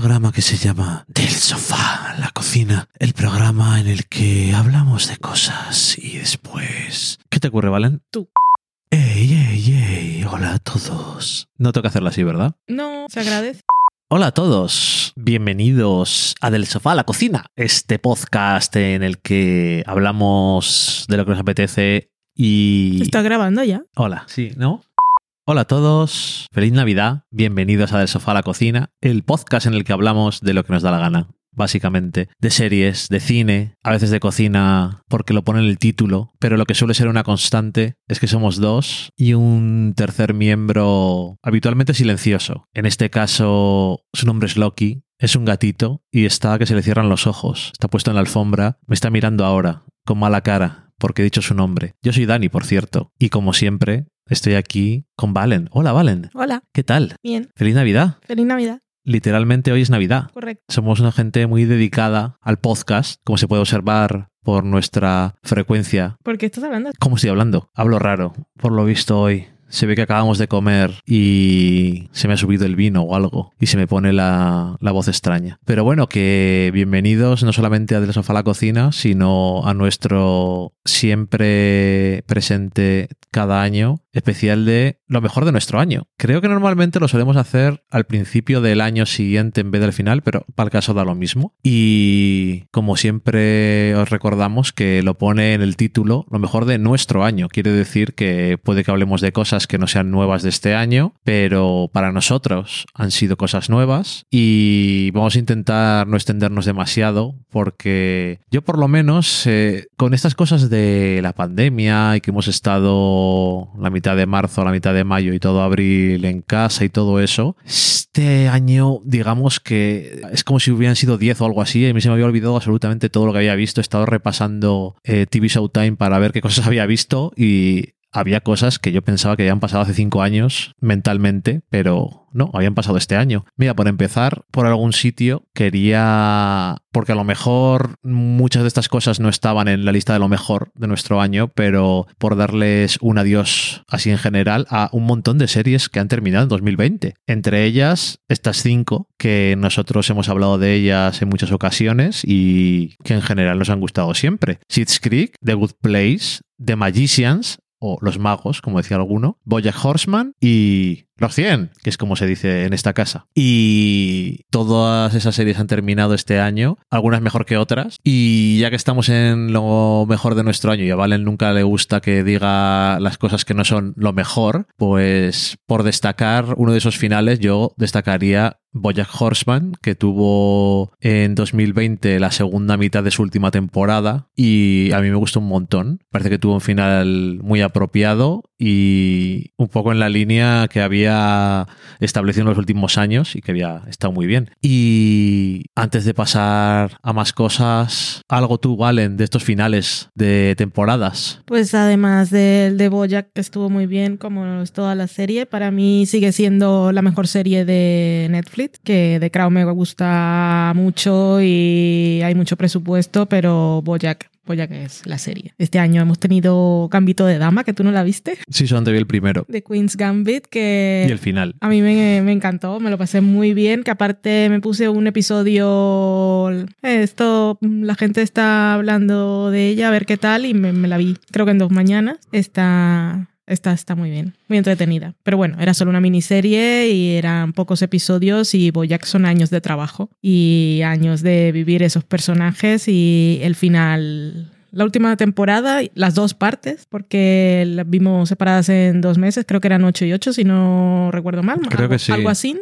programa que se llama Del sofá a la cocina, el programa en el que hablamos de cosas y después... ¿Qué te ocurre, Valen? Tú. ¡Ey, ey, ey! Hola a todos. No tengo que hacerlo así, ¿verdad? No, se agradece. Hola a todos, bienvenidos a Del Sofá a la Cocina, este podcast en el que hablamos de lo que nos apetece y... ¿Está grabando ya? Hola, sí, ¿no? Hola a todos, feliz Navidad, bienvenidos a Del Sofá a la Cocina, el podcast en el que hablamos de lo que nos da la gana, básicamente, de series, de cine, a veces de cocina, porque lo pone en el título, pero lo que suele ser una constante es que somos dos y un tercer miembro habitualmente silencioso. En este caso, su nombre es Loki, es un gatito y está que se le cierran los ojos, está puesto en la alfombra, me está mirando ahora, con mala cara, porque he dicho su nombre. Yo soy Dani, por cierto, y como siempre, estoy aquí con Valen. Hola, Valen. Hola, ¿Qué tal? bien. Feliz Navidad. Feliz Navidad. Literalmente hoy es Navidad. Correcto. Somos una gente muy dedicada al podcast, como se puede observar por nuestra frecuencia. ¿Por qué estás hablando? ¿Cómo estoy hablando? Hablo raro, por lo visto hoy. Se ve que acabamos de comer y se me ha subido el vino o algo y se me pone la, la voz extraña. Pero bueno, que bienvenidos no solamente a Del Sofá a la Cocina, sino a nuestro siempre presente cada año especial de lo mejor de nuestro año. Creo que normalmente lo solemos hacer al principio del año siguiente en vez del final, pero para el caso da lo mismo. Y como siempre os recordamos que lo pone en el título lo mejor de nuestro año. Quiere decir que puede que hablemos de cosas que no sean nuevas de este año, pero para nosotros han sido cosas nuevas y vamos a intentar no extendernos demasiado porque yo por lo menos eh, con estas cosas de la pandemia y que hemos estado la mitad de marzo, la mitad de mayo y todo abril en casa y todo eso, este año digamos que es como si hubieran sido 10 o algo así y a mí se me había olvidado absolutamente todo lo que había visto. He estado repasando eh, TV Showtime para ver qué cosas había visto y había cosas que yo pensaba que habían pasado hace cinco años mentalmente, pero no, habían pasado este año. Mira, por empezar, por algún sitio quería, porque a lo mejor muchas de estas cosas no estaban en la lista de lo mejor de nuestro año, pero por darles un adiós así en general a un montón de series que han terminado en 2020. Entre ellas, estas cinco, que nosotros hemos hablado de ellas en muchas ocasiones y que en general nos han gustado siempre. Schitt's Creek, The Good Place, The Magicians, o Los Magos, como decía alguno, Bojack Horseman y Los 100, que es como se dice en esta casa. Y todas esas series han terminado este año, algunas mejor que otras. Y ya que estamos en lo mejor de nuestro año y a Valen nunca le gusta que diga las cosas que no son lo mejor, pues por destacar uno de esos finales yo destacaría Bojack Horseman, que tuvo en 2020 la segunda mitad de su última temporada y a mí me gustó un montón. Parece que tuvo un final muy apropiado y un poco en la línea que había establecido en los últimos años y que había estado muy bien. Y antes de pasar a más cosas, algo tú, Valen, de estos finales de temporadas. Pues además del de Bojack, que estuvo muy bien, como es toda la serie, para mí sigue siendo la mejor serie de Netflix, que The Crown me gusta mucho y hay mucho presupuesto, pero Bojack Bojack es la serie. Este año hemos tenido Gambito de Dama, que tú no la viste, Sí, solamente vi el primero. de Queen's Gambit, que Y el final. A mí me, me encantó, me lo pasé muy bien, que aparte me puse un episodio, esto, la gente está hablando de ella, a ver qué tal, y me, me la vi, creo que en dos mañanas. Está, está, está muy bien, muy entretenida. Pero bueno, era solo una miniserie y eran pocos episodios y Boyack son años de trabajo y años de vivir esos personajes y el final... La última temporada, las dos partes, porque las vimos separadas en dos meses, creo que eran ocho y ocho, si no recuerdo mal. Creo algo, que sí. Algo así.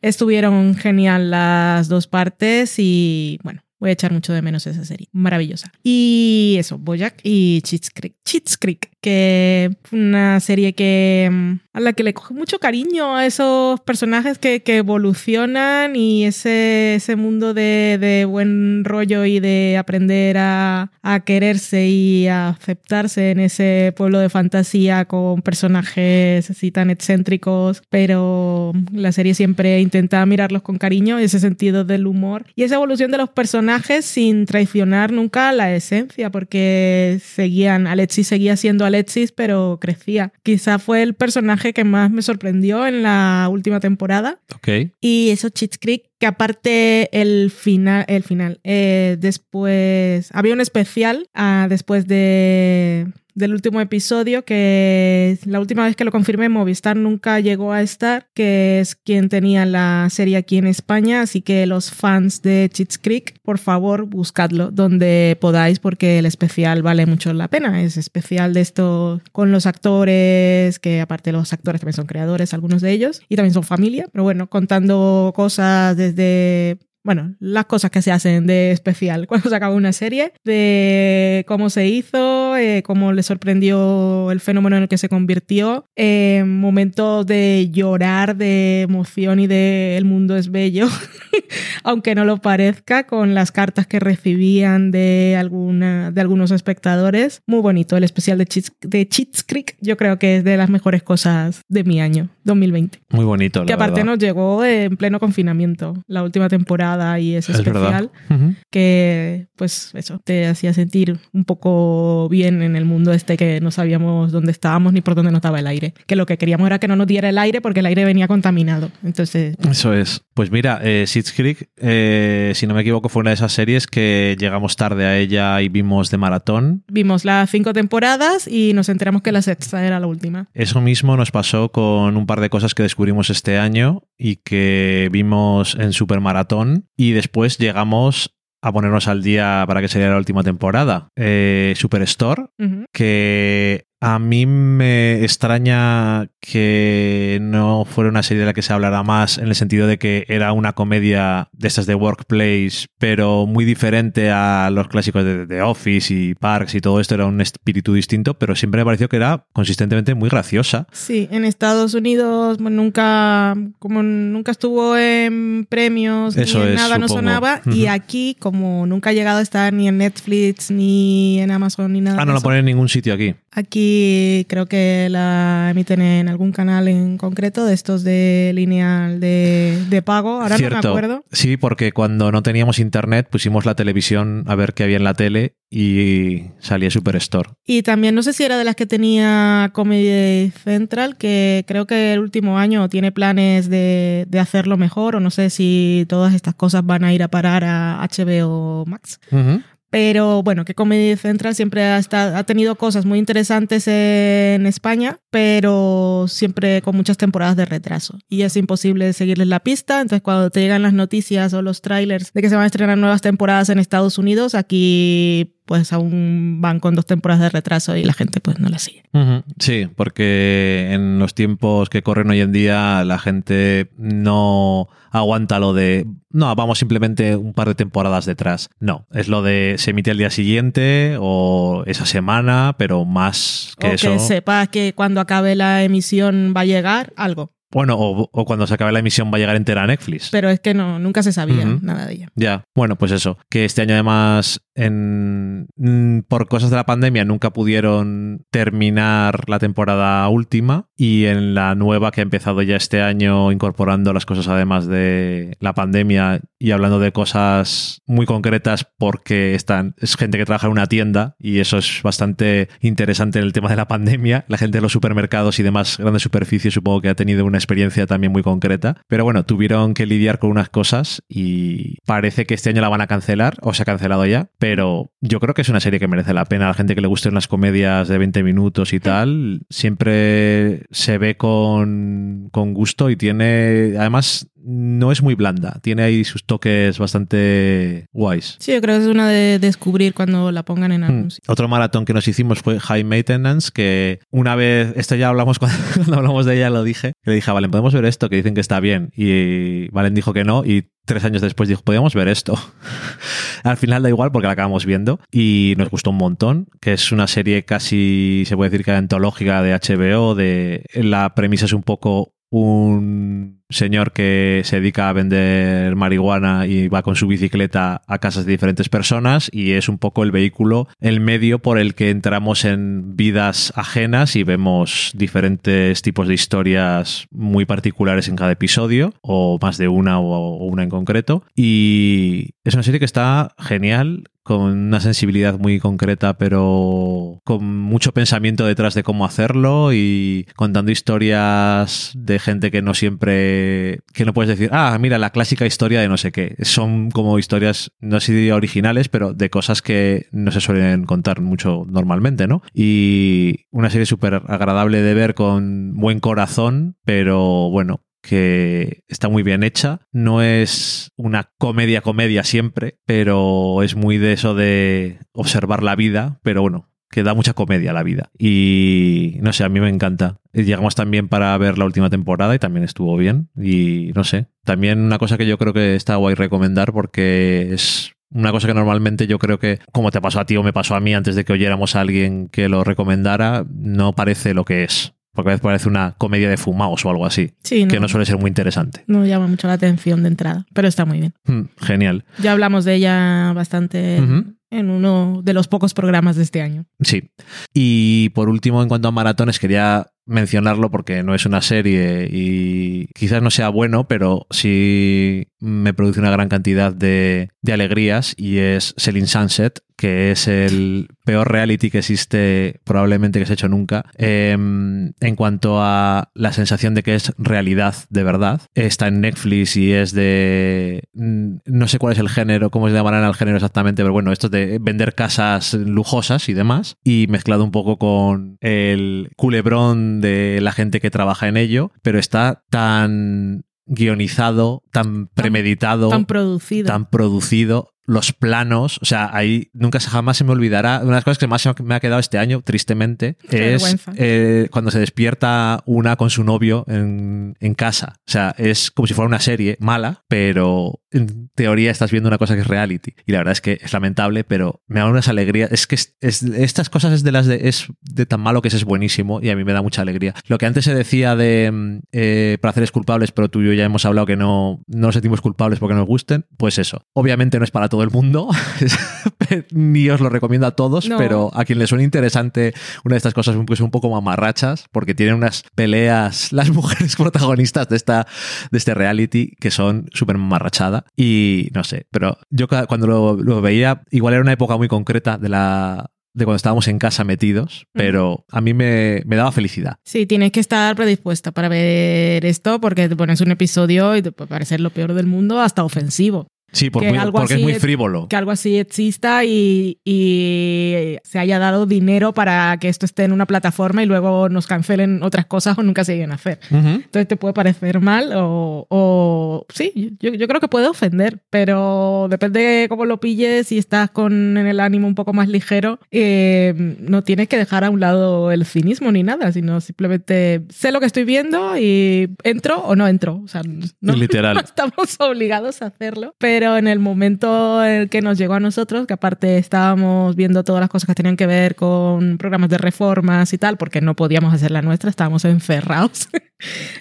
Estuvieron genial las dos partes y bueno, voy a echar mucho de menos esa serie. Maravillosa. Y eso, Bojack y Cheats Creek. Creek, que una serie que mm, a la que le coge mucho cariño a esos personajes que, que evolucionan y ese, ese mundo de, de buen rollo y de aprender a, a quererse y a aceptarse en ese pueblo de fantasía con personajes así tan excéntricos, pero la serie siempre intenta mirarlos con cariño, ese sentido del humor y esa evolución de los personajes sin traicionar nunca la esencia, porque seguían, Alexi seguía siendo Alexis, pero crecía. Quizá fue el personaje que más me sorprendió en la última temporada. Ok. Y eso, Cheats Creek, que aparte el final, el final, eh, después, había un especial ah, después de del último episodio, que la última vez que lo confirmé, Movistar nunca llegó a estar, que es quien tenía la serie aquí en España, así que los fans de Cheats Creek, por favor, buscadlo donde podáis, porque el especial vale mucho la pena. Es especial de esto con los actores, que aparte los actores también son creadores, algunos de ellos, y también son familia, pero bueno, contando cosas desde bueno, las cosas que se hacen de especial cuando se acaba una serie, de cómo se hizo, eh, cómo le sorprendió el fenómeno en el que se convirtió, eh, momentos de llorar, de emoción y de el mundo es bello, aunque no lo parezca, con las cartas que recibían de, alguna, de algunos espectadores. Muy bonito el especial de Cheats, de Cheats Creek, yo creo que es de las mejores cosas de mi año, 2020. Muy bonito. La que aparte verdad. nos llegó en pleno confinamiento, la última temporada y ese Es especial que pues eso te hacía sentir un poco bien en el mundo este que no sabíamos dónde estábamos ni por dónde nos estaba el aire que lo que queríamos era que no nos diera el aire porque el aire venía contaminado. Entonces Eso es. Pues mira, eh, Creek, eh, si no me equivoco, fue una de esas series que llegamos tarde a ella y vimos de maratón. vimos las cinco temporadas y nos enteramos que la sexta era la última. Eso mismo nos pasó con un par de cosas que descubrimos este año y que vimos en Supermaratón y después llegamos a ponernos al día para que saliera la última temporada. Eh, Superstore, que a mí me extraña que no fuera una serie de la que se hablara más en el sentido de que era una comedia de estas de workplace, pero muy diferente a los clásicos de The Office y Parks y todo esto, era un espíritu distinto, pero siempre me pareció que era consistentemente muy graciosa. Sí, en Estados Unidos nunca, como nunca estuvo en premios Eso ni en es, nada, no sonaba. Y aquí, como nunca ha llegado a estar ni en Netflix, ni en Amazon, ni nada. Ah, de no eso, ponen en ningún sitio aquí. Aquí creo que la emiten en algún canal en concreto, de estos de lineal de, de pago. Ahora no me acuerdo. Sí, porque cuando no teníamos internet pusimos la televisión a ver qué había en la tele y salía Superstore. Y también no sé si era de las que tenía Comedy Central, que creo que el último año tiene planes de, de hacerlo mejor, o no sé si todas estas cosas van a ir a parar a HBO Max. Ujú. Pero bueno, que Comedy Central siempre ha, estado- ha tenido cosas muy interesantes en España, pero siempre con muchas temporadas de retraso. Y es imposible seguirles la pista. Entonces, cuando te llegan las noticias o los trailers de que se van a estrenar nuevas temporadas en Estados Unidos, aquí pues aún van con dos temporadas de retraso y la gente pues no la sigue. Sí, porque en los tiempos que corren hoy en día la gente no aguanta lo de, no, vamos simplemente un par de temporadas detrás. No, es lo de se emite al día siguiente o esa semana, pero más que o eso. que sepas que cuando acabe la emisión va a llegar algo. Bueno, o, o cuando se acabe la emisión va a llegar entera a Netflix. Pero es que no, nunca se sabía nada de ella. Ya, bueno, pues eso, que este año además en, mm, por cosas de la pandemia nunca pudieron terminar la temporada última y en la nueva que ha empezado ya este año incorporando las cosas además de la pandemia y hablando de cosas muy concretas porque están, es gente que trabaja en una tienda y eso es bastante interesante en el tema de la pandemia. La gente de los supermercados y demás grandes superficies supongo que ha tenido una experiencia también muy concreta. Pero bueno, tuvieron que lidiar con unas cosas y parece que este año la van a cancelar o se ha cancelado ya. Yo creo que es una serie que merece la pena. A la gente que le gusten las comedias de 20 minutos y tal, siempre se ve con, con gusto y tiene, además, no es muy blanda. Tiene ahí sus toques bastante guays. Sí, yo creo que es una de descubrir cuando la pongan en Hmm. algún sitio. Otro maratón que nos hicimos fue High Maintenance, que una vez, esto ya hablamos cuando, cuando hablamos de ella, lo dije, que le dije, "Ah, Valen, podemos ver esto, que dicen que está bien. Y Valen dijo que no, y tres años después dijo, podríamos ver esto. Al final da igual porque la acabamos viendo y nos gustó un montón, que es una serie casi, se puede decir que antológica de HBO, de la premisa es un poco un señor que se dedica a vender marihuana y va con su bicicleta a casas de diferentes personas y es un poco el vehículo, el medio por el que entramos en vidas ajenas y vemos diferentes tipos de historias muy particulares en cada episodio o más de una o, una en concreto. Y es una serie que está genial con una sensibilidad muy concreta, pero con mucho pensamiento detrás de cómo hacerlo y contando historias de gente que no siempre, que no puedes decir, ah, mira, la clásica historia de no sé qué. Son como historias, no sé si originales, pero de cosas que no se suelen contar mucho normalmente, ¿no? Y una serie súper agradable de ver con buen corazón, pero bueno, que está muy bien hecha. No es una comedia comedia siempre, pero es muy de eso de observar la vida, pero bueno, que da mucha comedia la vida. Y no sé, a mí me encanta. Llegamos también para ver la última temporada y también estuvo bien. Y no sé, también una cosa que yo creo que está guay recomendar porque es una cosa que normalmente yo creo que, como te pasó a ti o me pasó a mí antes de que oyéramos a alguien que lo recomendara, no parece lo que es. Porque a veces parece una comedia de fumaos o algo así. Sí, Que no suele ser muy interesante. No llama mucho la atención de entrada, pero está muy bien. Mm, Genial. Ya hablamos de ella bastante en uno de los pocos programas de este año. Sí. Y por último, en cuanto a maratones, quería mencionarlo porque no es una serie y quizás no sea bueno, pero sí me produce una gran cantidad de, de alegrías y es Selling Sunset, que es el peor reality que existe probablemente que se ha hecho nunca. Eh, en cuanto a la sensación de que es realidad de verdad, está en Netflix y es de... mm, No sé cuál es el género, cómo se llamarán al género exactamente, pero bueno, esto es de vender casas lujosas y demás, y mezclado un poco con el culebrón de la gente que trabaja en ello, pero está tan guionizado, tan premeditado, Tan producido. tan producido, los planos, o sea, ahí nunca jamás se me olvidará. Una de las cosas que más me ha quedado este año, tristemente, Qué es eh, cuando se despierta una con su novio en, en casa. O sea, es como si fuera una serie mala, pero en teoría estás viendo una cosa que es reality. Y la verdad es que es lamentable, pero me da unas alegrías. Es que es- es- estas cosas es de las de, es de tan malo que es, es buenísimo y a mí me da mucha alegría. Lo que antes se decía de eh, placeres culpables, pero tú y yo ya hemos hablado que no, no nos sentimos culpables porque nos gusten, pues eso. Obviamente no es para todo el mundo, ni os lo recomiendo a todos, No. pero a quien le suene interesante una de estas cosas que son un poco mamarrachas, porque tienen unas peleas, las mujeres protagonistas de, esta, de este reality, que son súper mamarrachada. Y no sé, pero yo cuando lo, lo veía, igual era una época muy concreta de la de cuando estábamos en casa metidos, pero a mí me, me daba felicidad. Sí, tienes que estar predispuesta para ver esto porque te pones un episodio y te puede parecer lo peor del mundo hasta ofensivo. Sí, por Que muy- algo porque es muy es- frívolo. Que algo así exista y, y se haya dado dinero para que esto esté en una plataforma y luego nos cancelen otras cosas o nunca se lleguen a hacer. Ujú. Entonces te puede parecer mal o, o- sí, yo, yo creo que puede ofender, pero depende de cómo lo pilles, si estás con el ánimo un poco más ligero, eh, no tienes que dejar a un lado el cinismo ni nada, sino simplemente sé lo que estoy viendo y entro o no entro. O sea, no, Literal. no estamos obligados a hacerlo, pero en el momento en el que nos llegó a nosotros, que aparte estábamos viendo todas las cosas que tenían que ver con programas de reformas y tal, porque no podíamos hacer la nuestra, estábamos encerrados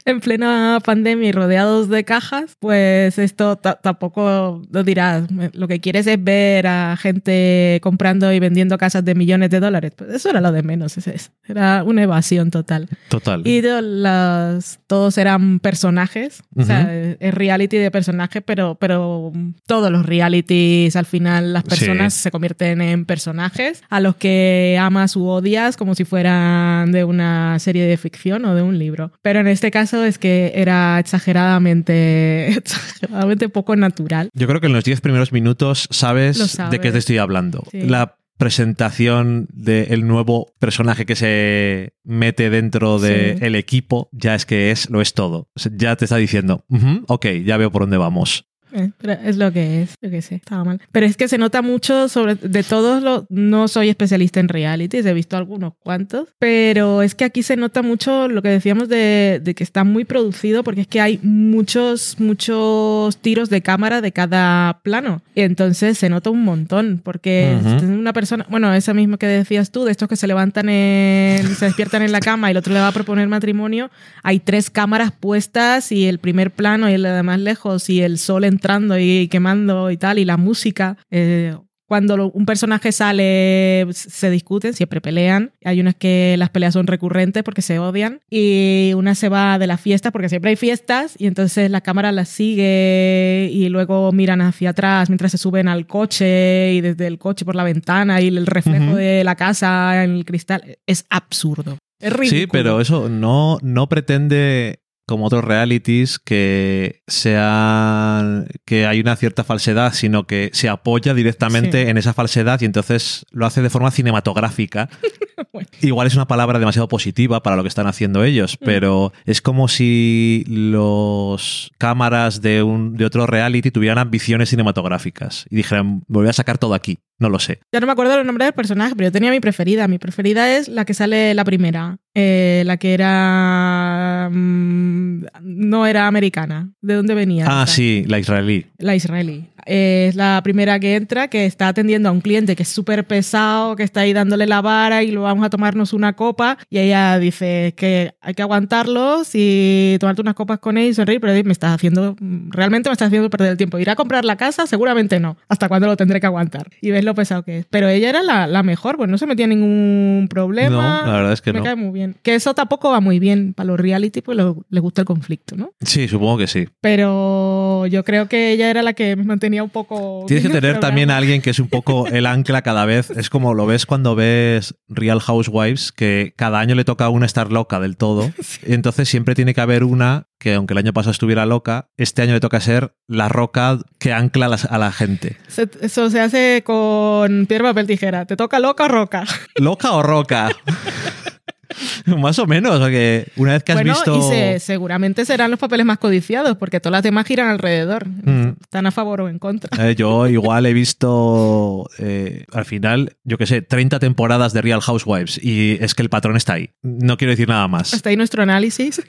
en plena pandemia y rodeados de cajas, pues esto ta- tampoco lo dirás. Lo que quieres es ver a gente comprando y vendiendo casas de millones de dólares. Pues eso era lo de menos, es- es- era una evasión total. Total. Y las, todos eran personajes, o sea, Ujú. es es reality de personajes, pero, pero todos los realities al final las personas Sí. se convierten en personajes a los que amas u odias como si fueran de una serie de ficción o de un libro. Pero en este caso es que era exageradamente, exageradamente poco natural. Yo creo que en los 10 primeros minutos sabes, de qué te estoy hablando. Sí. La presentación del nuevo personaje que se mete dentro del Sí. equipo ya es que es lo es todo. Ya te está diciendo, "Ujú, ok, ya veo por dónde vamos. Eh, pero es lo que es, yo qué sé, estaba mal. Pero es que se nota mucho sobre, de todos los, no soy especialista en realities, he visto algunos cuantos, pero es que aquí se nota mucho lo que decíamos de, de que está muy producido porque es que hay muchos, muchos tiros de cámara de cada plano. Y entonces se nota un montón porque si tienes una persona, bueno, esa misma que decías tú, de estos que se levantan en, se despiertan en la cama y el otro le va a proponer matrimonio, hay tres cámaras puestas y el primer plano y el de más lejos y el sol entrando y quemando y tal y la música. eh, cuando lo- un personaje sale, se discuten, siempre pelean. Hay unas que las peleas son recurrentes porque se odian. Y una se va de la fiesta porque siempre hay fiestas. Y entonces la cámara las sigue y luego miran hacia atrás mientras se suben al coche y desde el coche por la ventana y el reflejo Ujú. de la casa en el cristal. Es absurdo. Es ridículo. Sí, pero eso no, no pretende, como otros realities, que sea que hay una cierta falsedad, sino que se apoya directamente Sí. en esa falsedad y entonces lo hace de forma cinematográfica. Bueno. Igual es una palabra demasiado positiva para lo que están haciendo ellos, Mm. pero es como si los cámaras de, un, de otro reality tuvieran ambiciones cinematográficas y dijeran, voy a sacar todo aquí. No lo sé. Ya no me acuerdo los nombres del personaje, pero yo tenía mi preferida. Mi preferida es la que sale la primera. Eh, la que era. mm, no era americana. ¿De dónde venía? Ah, sí, la israelí. La israelí. Eh, Es la primera que entra, que está atendiendo a un cliente que es súper pesado, que está ahí dándole la vara y lo vamos a tomarnos una copa. Y ella dice que hay que aguantarlos y tomarte unas copas con él y sonreír, pero me estás haciendo, realmente me estás haciendo perder el tiempo. ¿Ir a comprar la casa? Seguramente no. ¿Hasta cuándo lo tendré que aguantar? Y ves lo pesado que es. Pero ella era la, la mejor, pues no se metía en ningún problema. No, la verdad es que me no. cae muy bien. Que eso tampoco va muy bien para los reality, pues les gusta el conflicto, ¿no? Sí, supongo que sí. Pero yo creo que ella era la que me mantenía un poco. Tienes que tener también a alguien que es un poco el ancla cada vez. Es como lo ves cuando ves Real Housewives, que cada año le toca a una estar loca del todo. Entonces siempre tiene que haber una que, aunque el año pasado estuviera loca, este año le toca ser la roca que ancla a, la gente. Se- Eso se hace con piedra, papel, tijera. ¿Te toca loca o roca? ¿Loca o roca? Más o menos, porque una vez que has bueno, visto... y se- seguramente serán los papeles más codiciados, porque todas las demás giran alrededor. Mm. Están a favor o en contra. Eh, yo igual he visto eh, al final, yo qué sé, 30 temporadas de Real Housewives y es que el patrón está ahí. No quiero decir nada más. Hasta ahí nuestro análisis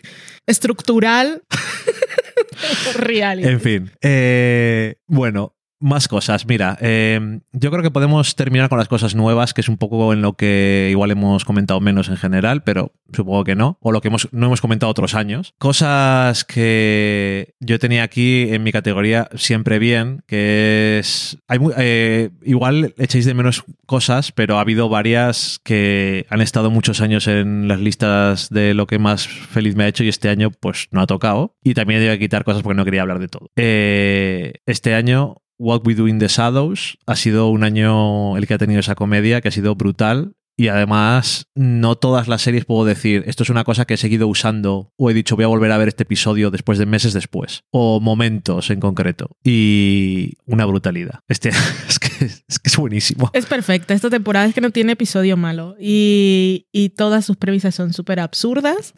estructural. Reality. En fin. Eh, bueno, más cosas. Mira, eh, yo creo que podemos terminar con las cosas nuevas, que es un poco en lo que igual hemos comentado menos en general, pero supongo que no. O lo que hemos, no hemos comentado otros años. Cosas que yo tenía aquí en mi categoría siempre bien, que es... Hay eh, igual echéis de menos cosas, pero ha habido varias que han estado muchos años en las listas de lo que más feliz me ha hecho y este año pues no ha tocado. Y también he que quitar cosas porque no quería hablar de todo. Eh, este año What We Do in the Shadows ha sido un año el que ha tenido esa comedia que ha sido brutal. Y además, no todas las series puedo decir, esto es una cosa que he seguido usando o he dicho voy a volver a ver este episodio después de meses después. O momentos en concreto. Y una brutalidad. Este es que es, que es buenísimo. Es perfecta. Esta temporada es que no tiene episodio malo. Y, y todas sus premisas son súper absurdas.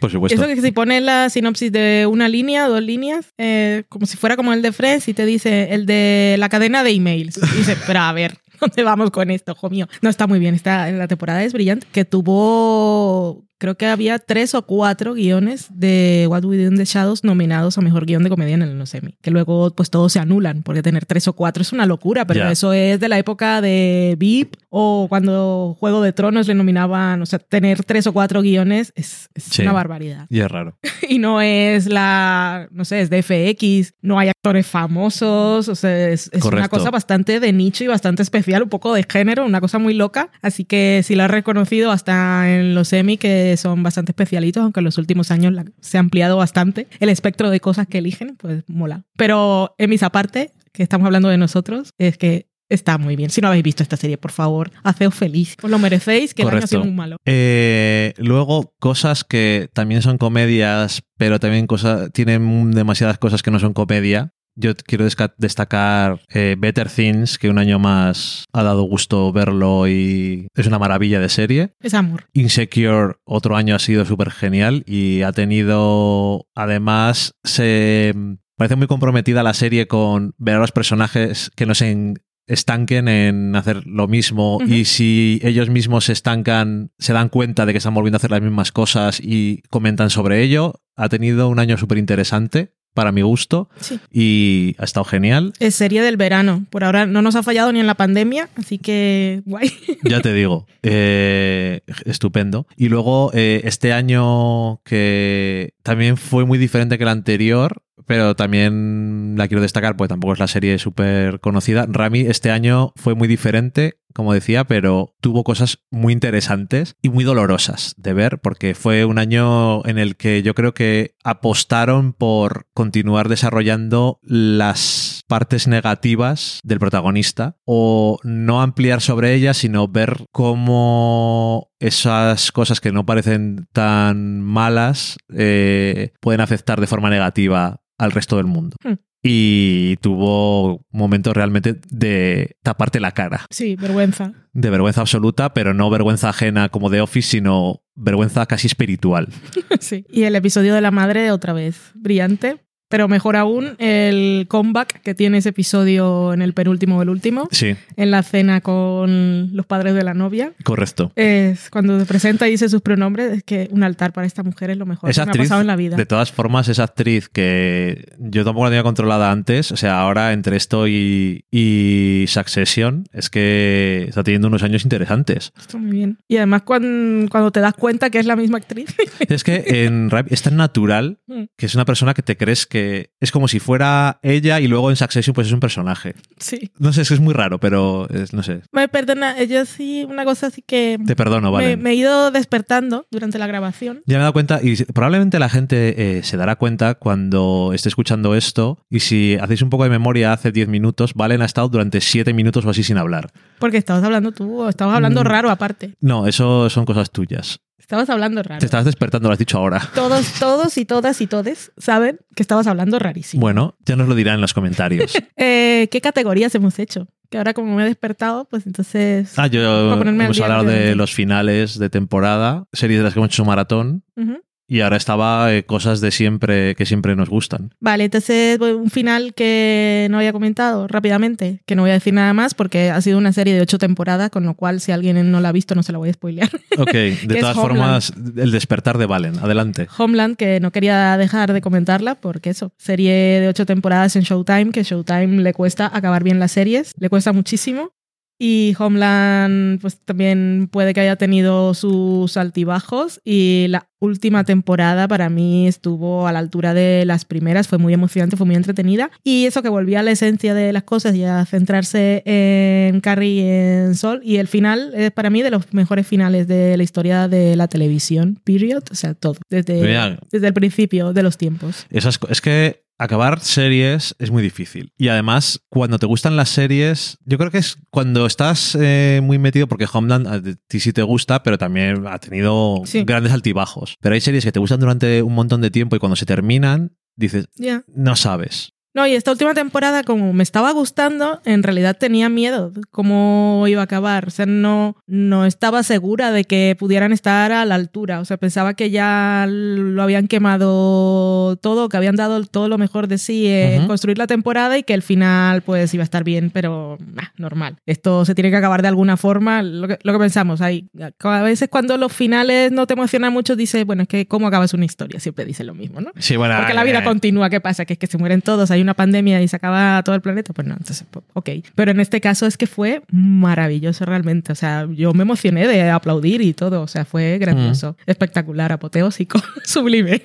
Por supuesto. Eso que si pones la sinopsis de una línea, dos líneas, eh, como si fuera como el de Friends y te dice el de la cadena de emails. Y dice, pero a ver, ¿dónde vamos con esto, hijo mío? No, está muy bien. Está, la temporada es brillante. Que tuvo, creo que había tres o cuatro guiones de What We Do in the Shadows nominados a Mejor Guión de Comedia en el Nosemi. Que luego pues todos se anulan, porque tener tres o cuatro es una locura, pero Ya. eso es de la época de VIP o cuando Juego de Tronos le nominaban, o sea, tener tres o cuatro guiones es, es Sí. una barbaridad Y es raro. y no es la, no sé, es de FX, no hay actores famosos, o sea, es, es una cosa bastante de nicho y bastante especial, un poco de género, una cosa muy loca, así que sí la he reconocido hasta en los Emmy que son bastante especialitos, aunque en los últimos años la- se ha ampliado bastante el espectro de cosas que eligen, pues mola. Pero en mis aparte, que estamos hablando de nosotros, es que está muy bien. Si no habéis visto esta serie, por favor, haceos feliz. Os lo merecéis, que el año ha Correcto. sido muy malo. Eh, luego, cosas que también son comedias, pero también cosas, tienen demasiadas cosas que no son comedia. Yo quiero destacar eh, Better Things, que un año más ha dado gusto verlo y es una maravilla de serie. Es amor. Insecure otro año ha sido súper genial y ha tenido, además, se parece muy comprometida la serie con ver a los personajes que no se en- estanquen en hacer lo mismo y si ellos mismos se estancan, se dan cuenta de que están volviendo a hacer las mismas cosas y comentan sobre ello. Ha tenido un año súper interesante para mi gusto Sí. y ha estado genial. Es serie del verano. Por ahora no nos ha fallado ni en la pandemia, así que guay. Ya te digo, eh, estupendo. Y luego eh, este año que también fue muy diferente que el anterior, pero también la quiero destacar porque tampoco es la serie súper conocida. Rami este año fue muy diferente, como decía, pero tuvo cosas muy interesantes y muy dolorosas de ver porque fue un año en el que yo creo que apostaron por continuar desarrollando las partes negativas del protagonista o no ampliar sobre ellas, sino ver cómo esas cosas que no parecen tan malas eh, pueden afectar de forma negativa al resto del mundo. Hmm. Y tuvo momentos realmente de taparte la cara, Sí, vergüenza. de vergüenza absoluta, pero no vergüenza ajena como de Office, sino vergüenza casi espiritual. sí. Y el episodio de la madre, otra vez, brillante. Pero mejor aún, el comeback que tiene ese episodio en el penúltimo o el último, Sí, en la cena con los padres de la novia. correcto. Es cuando se presenta y dice sus pronombres, es que un altar para esta mujer es lo mejor Esa que me ha actriz, pasado en la vida. de todas formas, esa actriz que yo tampoco la tenía controlada antes, o sea, ahora entre esto y, y Succession, es que está teniendo unos años interesantes. Está muy bien. Y además cuando, cuando te das cuenta que es la misma actriz. Es que en Rap es tan natural que es una persona que te crees que es como si fuera ella y luego en Succession pues es un personaje. sí. No sé, es que es muy raro, pero es- no sé. Me perdona, yo sí, una cosa así que Te perdono, vale. me, me he ido despertando durante la grabación. Ya me he dado cuenta, y probablemente la gente eh, se dará cuenta cuando esté escuchando esto, y si hacéis un poco de memoria hace 10 minutos, Valen ha estado durante 7 minutos o así sin hablar. Porque estabas hablando tú, o estabas hablando Mm. raro aparte. No, eso son cosas tuyas. Estabas hablando raro. Te estabas despertando, lo has dicho ahora. Todos, todos y todas y todes saben que estabas hablando rarísimo. Bueno, ya nos lo dirán en los comentarios. Eh, ¿Qué categorías hemos hecho? Que ahora como me he despertado, pues entonces... Ah, yo hemos hablado de los finales de temporada, series de las que hemos hecho maratón, Ujú. Y ahora estaba eh, cosas de siempre que siempre nos gustan. Vale, entonces un final que no había comentado rápidamente, que no voy a decir nada más porque ha sido una serie de ocho temporadas, con lo cual si alguien no la ha visto no se la voy a spoilear. Ok, de todas formas, el despertar de Valen, adelante. Homeland, que no quería dejar de comentarla porque eso, serie de ocho temporadas en Showtime, que Showtime le cuesta acabar bien las series, le cuesta muchísimo. Y Homeland, pues también puede que haya tenido sus altibajos. Y la última temporada para mí estuvo a la altura de las primeras, fue muy emocionante, fue muy entretenida. Y eso que volvía a la esencia de las cosas y a centrarse en Carrie y en Sol. Y el final es para mí de los mejores finales de la historia de la televisión, period. O sea, todo, desde, Mira. desde el principio de los tiempos. Esas, es que acabar series es muy difícil. Y además, cuando te gustan las series, yo creo que es cuando estás eh, muy metido, porque Homeland a ti sí te gusta, pero también ha tenido Sí. grandes altibajos. Pero hay series que te gustan durante un montón de tiempo y cuando se terminan, dices, no sabes. No, y esta última temporada, como me estaba gustando, en realidad tenía miedo de cómo iba a acabar. O sea, no, no estaba segura de que pudieran estar a la altura. O sea, pensaba que ya lo habían quemado todo, que habían dado todo lo mejor de sí en Ujú. construir la temporada y que el final pues iba a estar bien, pero normal. Esto se tiene que acabar de alguna forma. Lo que, lo que pensamos, hay, a veces cuando los finales no te emocionan mucho, dices, bueno, es que cómo acabas una historia, siempre dicen lo mismo, ¿no? Sí, bueno, Porque la vida eh, continúa, ¿qué pasa? Que es que se mueren todos, hay una pandemia y se acaba todo el planeta. Pues no, entonces, ok. Pero en este caso es que fue maravilloso realmente. O sea, yo me emocioné de aplaudir y todo. O sea, fue grandioso, espectacular, apoteósico, sublime,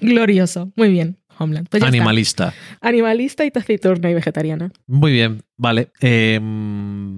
glorioso. Muy bien, Homeland. Pues está. Animalista. Animalista y taciturna y vegetariana. Muy bien, vale. Eh,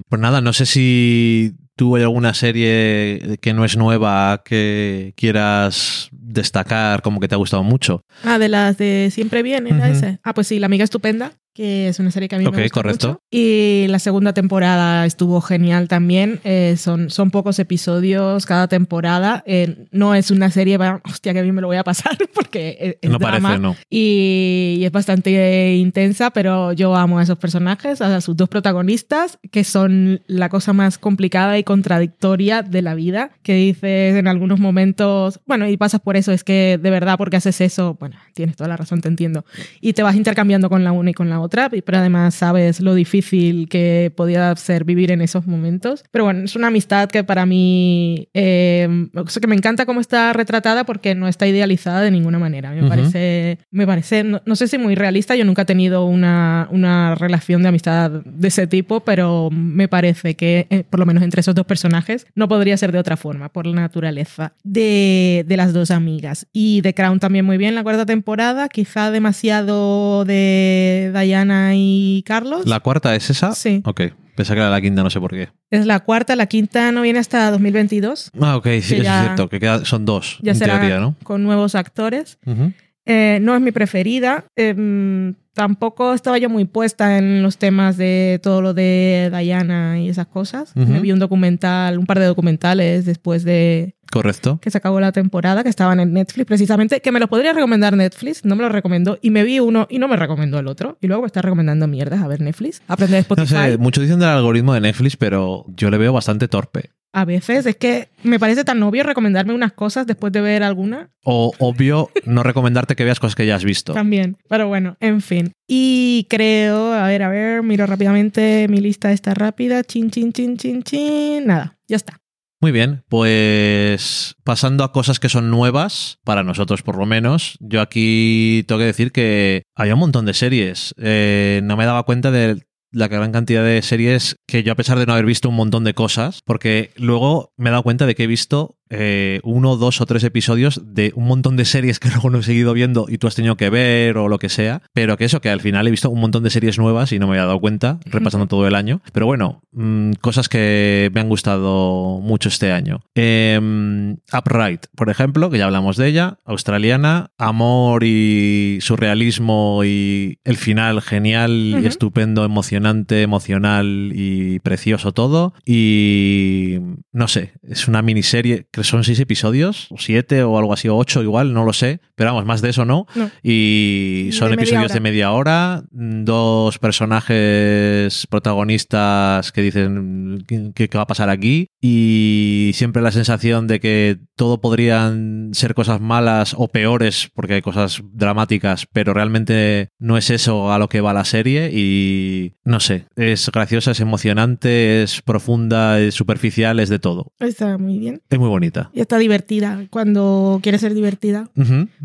pues nada, no sé si tú hay alguna serie que no es nueva que quieras destacar como que te ha gustado mucho. Ah, de las de Siempre Bien, ¿era ese? Ah, pues sí, La Amiga Estupenda, que es una serie que a mí Ok, me gusta correcto. mucho. Y la segunda temporada estuvo genial también. Eh, son, son pocos episodios cada temporada. Eh, no es una serie, va- hostia, que a mí me lo voy a pasar porque es, es no drama. parece, no. Y, y es bastante intensa, pero yo amo a esos personajes, a sus dos protagonistas, que son la cosa más complicada y contradictoria de la vida, que dices en algunos momentos, bueno, y pasas por eso, es que de verdad, porque haces eso, bueno, tienes toda la razón, te entiendo, y te vas intercambiando con la una y con la otra, pero además sabes lo difícil que podía ser vivir en esos momentos. Pero bueno, es una amistad que para mí, eh, o sea, que me encanta cómo está retratada porque no está idealizada de ninguna manera. Me Ujú. parece, me parece no, no sé si muy realista, yo nunca he tenido una, una relación de amistad de ese tipo, pero me parece que, eh, por lo menos entre esos dos personajes, no podría ser de otra forma, por la naturaleza de, de las dos amigas. Y The Crown también muy bien la cuarta temporada, quizá demasiado de Diana y Carlos. ¿La cuarta es esa? Sí. Ok. Pensaba que era la quinta, no sé por qué. Es la cuarta, la quinta no viene hasta 2022. Ah, ok, sí, eso ya- es cierto, que queda- son dos, Ya en será teoría, ¿no? con nuevos actores. Eh, no es mi preferida. Em, tampoco estaba yo muy puesta en los temas de todo lo de Diana y esas cosas. Me vi un documental, un par de documentales después de Correcto. que se acabó la temporada, que estaban en Netflix precisamente, que me los podría recomendar Netflix, no me lo recomendó, y me vi uno y no me recomendó el otro, y luego me está recomendando mierdas a ver Netflix, aprender No Spotify. sé, muchos dicen del algoritmo de Netflix, pero yo le veo bastante torpe. A veces es que me parece tan obvio recomendarme unas cosas después de ver alguna. O obvio, no recomendarte que veas cosas que ya has visto. También. Pero bueno, en fin. Y creo, a ver, a ver, miro rápidamente mi lista está rápida. Chin, chin, chin, chin, chin. Nada, ya está. Muy bien, pues pasando a cosas que son nuevas, para nosotros por lo menos, yo aquí tengo que decir que hay un montón de series. Eh, no me daba cuenta de la gran cantidad de series que yo a pesar de no haber visto un montón de cosas, porque luego me he dado cuenta de que he visto eh, uno, dos o tres episodios de un montón de series que luego no he seguido viendo y tú has tenido que ver o lo que sea, pero que eso, que al final he visto un montón de series nuevas y no me había dado cuenta repasando todo el año. Pero bueno, mm, cosas que me han gustado mucho este año. Em, Upright, por ejemplo, que ya hablamos de ella, australiana, amor y surrealismo y el final genial, y estupendo, emocionante, emocional y precioso todo. Y no sé, es una miniserie, que son seis episodios, o siete o algo así, o ocho igual, no lo sé, pero vamos, más de eso no. No. Y son De episodios de media hora, dos personajes protagonistas que dicen "¿Qué- va a pasar aquí y siempre la sensación de que todo podrían ser cosas malas o peores porque hay cosas dramáticas, pero realmente no es eso a lo que va la serie y no sé, es graciosa, es emocionante, es profunda, es superficial, es de todo. Está muy bien. Es muy bonita. Y está divertida cuando quiere ser divertida.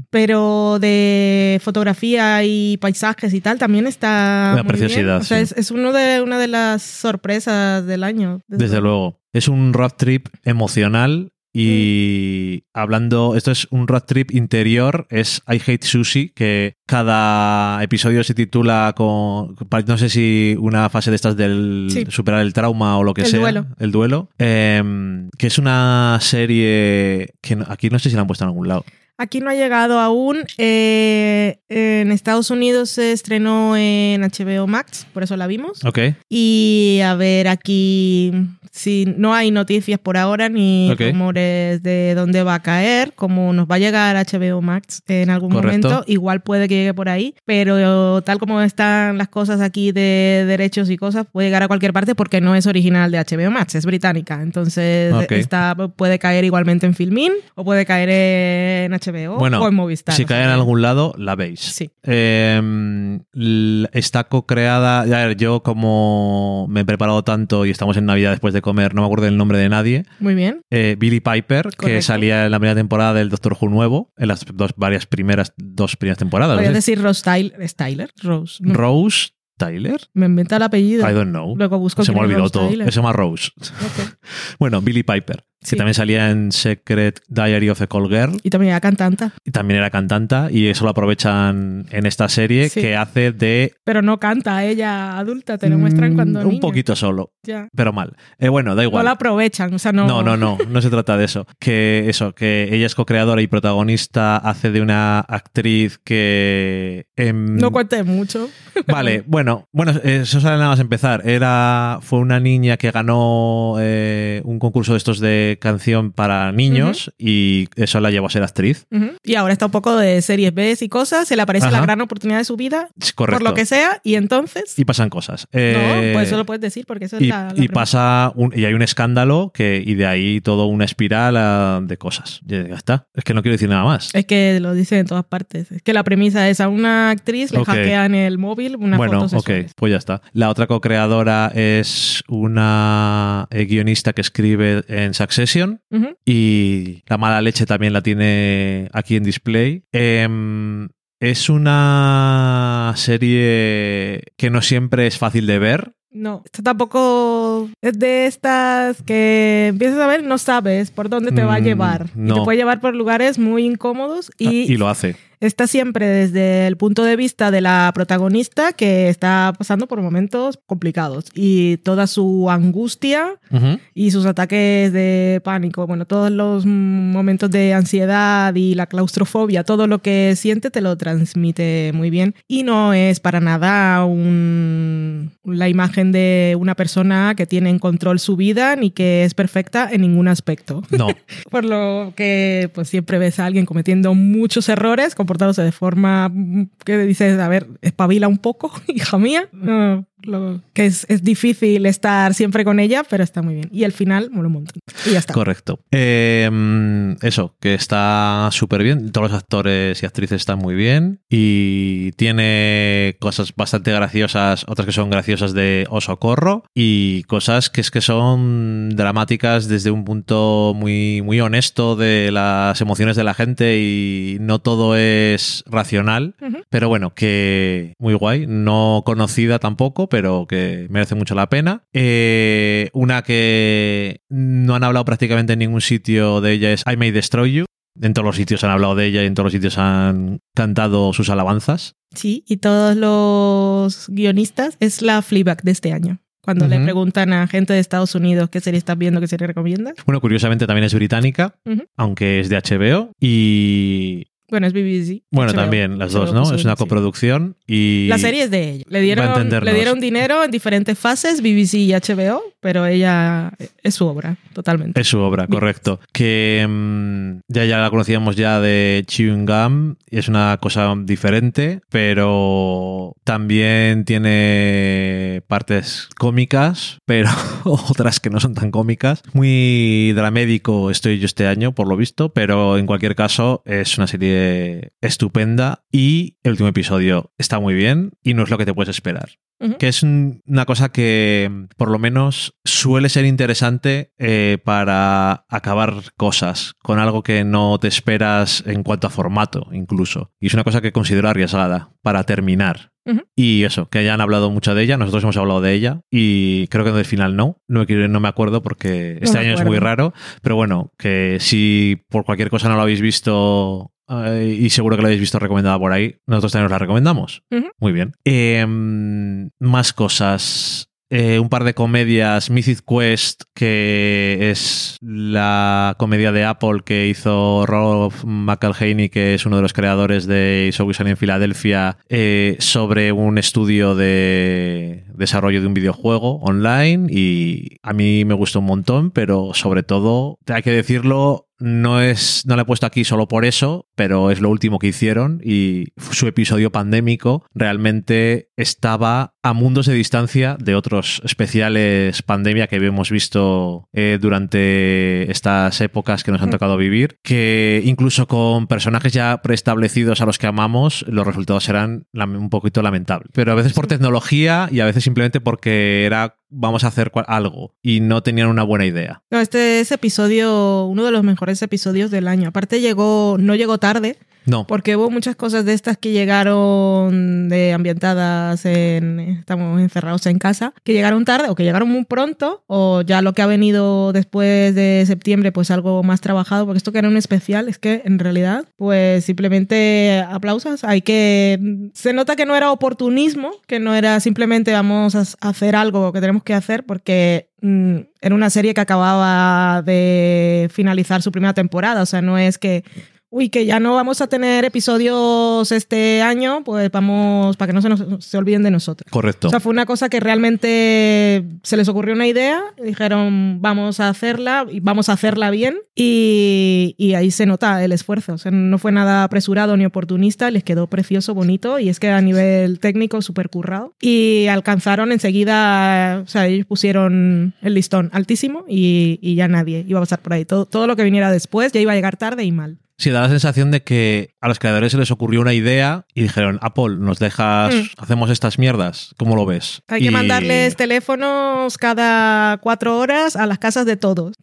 Pero de fotografía y paisajes y tal también está. Una muy bien. preciosidad, O sea, sí. es, es uno de, una de las sorpresas del año. Desde luego. Es un road trip emocional y hablando, esto es un road trip interior, es I Hate Sushi, que cada episodio se titula con, no sé si una fase de estas del Sí. superar el trauma o lo que El sea, duelo. el duelo, em, que es una serie que aquí no sé si la han puesto en algún lado. Aquí no ha llegado aún. Eh, en Estados Unidos se estrenó en HBO Max, por eso la vimos. Ok, Y a ver, aquí si no hay noticias por ahora ni rumores de dónde va a caer, como nos va a llegar HBO Max en algún Correcto. momento, igual puede que llegue por ahí, pero tal como están las cosas aquí de derechos y cosas, puede llegar a cualquier parte porque no es original de HBO Max, es británica. Entonces está, puede caer igualmente en Filmin o puede caer en HBO Bueno, o en Movistar. si cae en algún lado, la veis. Sí. Eh, l- está co-creada. A ver, yo, como me he preparado tanto y estamos en Navidad después de comer, no me acuerdo del nombre de nadie. Muy bien. Eh, Billy Piper, que salía en la primera temporada del Doctor Who nuevo, en las dos varias primeras, dos primeras temporadas. Podrías ¿no? decir Rose Tyler. ¿Styler? Rose. no, Rose Tyler. me inventa el apellido. I don't know. Luego busco Se me olvidó Rose todo. Tyler. Se llama Rose. Bueno, Billy Piper, que Sí. también salía en Secret Diary of a Call Girl. Y también era cantanta. Y también era cantanta y eso lo aprovechan en esta serie Sí. que hace de Pero no canta ella adulta, te lo muestran Mm, cuando Un niña. poquito solo, Ya. pero mal. Eh, bueno, da No igual. la aprovechan, o sea, no. No, no, no, no se trata de eso. Que eso, que ella es co-creadora y protagonista, hace de una actriz que... em, No cuentes mucho. Vale, bueno, bueno, eso sale nada más empezar. Era, fue una niña que ganó eh, un concurso de estos de canción para niños y eso la llevó a ser actriz. Y ahora está un poco de series B y cosas, se le aparece la gran oportunidad de su vida, Correcto. por lo que sea, y entonces... Y pasan cosas. no, Eh, pues eso lo puedes decir porque eso es y, la, la y pasa un- y hay un escándalo que y de ahí todo una espiral de cosas. Ya está. Es que no quiero decir nada más. Es que lo dicen en todas partes. Es que la premisa es a una actriz le Ok. hackean el móvil una bueno, foto ok, pues ya está. La otra co-creadora es una eh, guionista que escribe en Succession y la mala leche también la tiene aquí en display. Em, es una serie que no siempre es fácil de ver. No, esto tampoco es de estas que empiezas a ver no sabes por dónde te va a Mm, llevar. Y te puede llevar por lugares muy incómodos Ah, y, y lo hace. Está siempre desde el punto de vista de la protagonista que está pasando por momentos complicados y toda su angustia Ujú. y sus ataques de pánico, bueno, todos los momentos de ansiedad y la claustrofobia, todo lo que siente te lo transmite muy bien y no es para nada un- la imagen de una persona que tiene en control su vida ni que es perfecta en ningún aspecto. No, Por lo que pues siempre ves a alguien cometiendo muchos errores, comportándose de forma mm, que dices, a ver, espabila un poco, hija mía. Lo- que es, es difícil estar siempre con ella, pero está muy bien. Y al final mola un montón. Y ya está. correcto. Em, eso, que está súper bien. Todos los actores y actrices están muy bien. Y tiene cosas bastante graciosas, otras que son graciosas de o socorro. Y cosas que es que son dramáticas desde un punto muy, muy honesto de las emociones de la gente. Y no todo es racional. Pero bueno, que muy guay. No conocida tampoco, pero que merece mucho la pena. Eh, una que no han hablado prácticamente en ningún sitio de ella es I May Destroy You. En todos los sitios han hablado de ella y en todos los sitios han cantado sus alabanzas. Sí, y todos los guionistas es la Fleabag de este año. Cuando le preguntan a gente de Estados Unidos qué serie estás viendo, qué serie recomiendas. Bueno, curiosamente también es británica, aunque es de HBO. Y Bueno, es BBC. bueno, HBO. también las HBO dos, ¿no? puso Es una coproducción. Y La serie es de ella. Le dieron, le dieron dinero en diferentes fases, BBC y HBO, pero ella es su obra, totalmente. Es su obra, correcto. Que mm, ya, ya la conocíamos ya de Chewing Gum, y es una cosa diferente, pero también tiene partes cómicas, pero otras que no son tan cómicas. Muy dramédico estoy yo este año, por lo visto, pero en cualquier caso es una serie estupenda y el último episodio está muy bien y no es lo que te puedes esperar. Que es un- una cosa que por lo menos suele ser interesante eh, para acabar cosas con algo que no te esperas en cuanto a formato incluso. Y es una cosa que considero arriesgada para terminar. Y eso, que hayan hablado mucho de ella, nosotros hemos hablado de ella y creo que del final no, no no me acuerdo porque este año es muy raro, pero bueno, que si por cualquier cosa no lo habéis visto eh, y seguro que lo habéis visto recomendada por ahí, nosotros también os la recomendamos. Muy bien. Eh, más cosas. Eh, un par de comedias. Mythic Quest, que es la comedia de Apple que hizo Rob McElhaney, que es uno de los creadores de Sunny en Filadelfia, eh, sobre un estudio de desarrollo de un videojuego online. Y a mí me gustó un montón, pero sobre todo, hay que decirlo, no es no lo he puesto aquí solo por eso, pero es lo último que hicieron y su episodio pandémico realmente estaba a mundos de distancia de otros especiales pandemia que hemos visto eh, durante estas épocas que nos han Mm. tocado vivir, que incluso con personajes ya preestablecidos a los que amamos, los resultados serán un poquito lamentables. Pero a veces por tecnología y a veces simplemente porque era vamos a hacer algo y no tenían una buena idea. No, este es episodio, uno de los mejores episodios del año. Aparte llegó, no llegó tarde, No, porque hubo muchas cosas de estas que llegaron de ambientadas en, estamos encerrados en casa, que llegaron tarde o que llegaron muy pronto, o ya lo que ha venido después de septiembre, pues algo más trabajado, porque esto que era un especial, es que en realidad, pues simplemente aplausos, hay que, se nota que no era oportunismo, que no era simplemente vamos a hacer algo que tenemos que hacer, porque mm, era una serie que acababa de finalizar su primera temporada, o sea, no es que uy, que ya no vamos a tener episodios este año, pues vamos, para que no se, nos, se olviden de nosotros. Correcto. O sea, fue una cosa que realmente se les ocurrió una idea, dijeron, vamos a hacerla, y vamos a hacerla bien, y, y ahí se nota el esfuerzo. O sea, no fue nada apresurado ni oportunista, les quedó precioso, bonito, y es que a nivel técnico súper currado. Y alcanzaron enseguida, o sea, ellos pusieron el listón altísimo y, y ya nadie iba a pasar por ahí. Todo, todo lo que viniera después ya iba a llegar tarde y mal. Sí, da la sensación de que a los creadores se les ocurrió una idea y dijeron, Apple, nos dejas, Mm. hacemos estas mierdas. ¿Cómo lo ves? Hay que mandarles teléfonos cada cuatro horas a las casas de todos.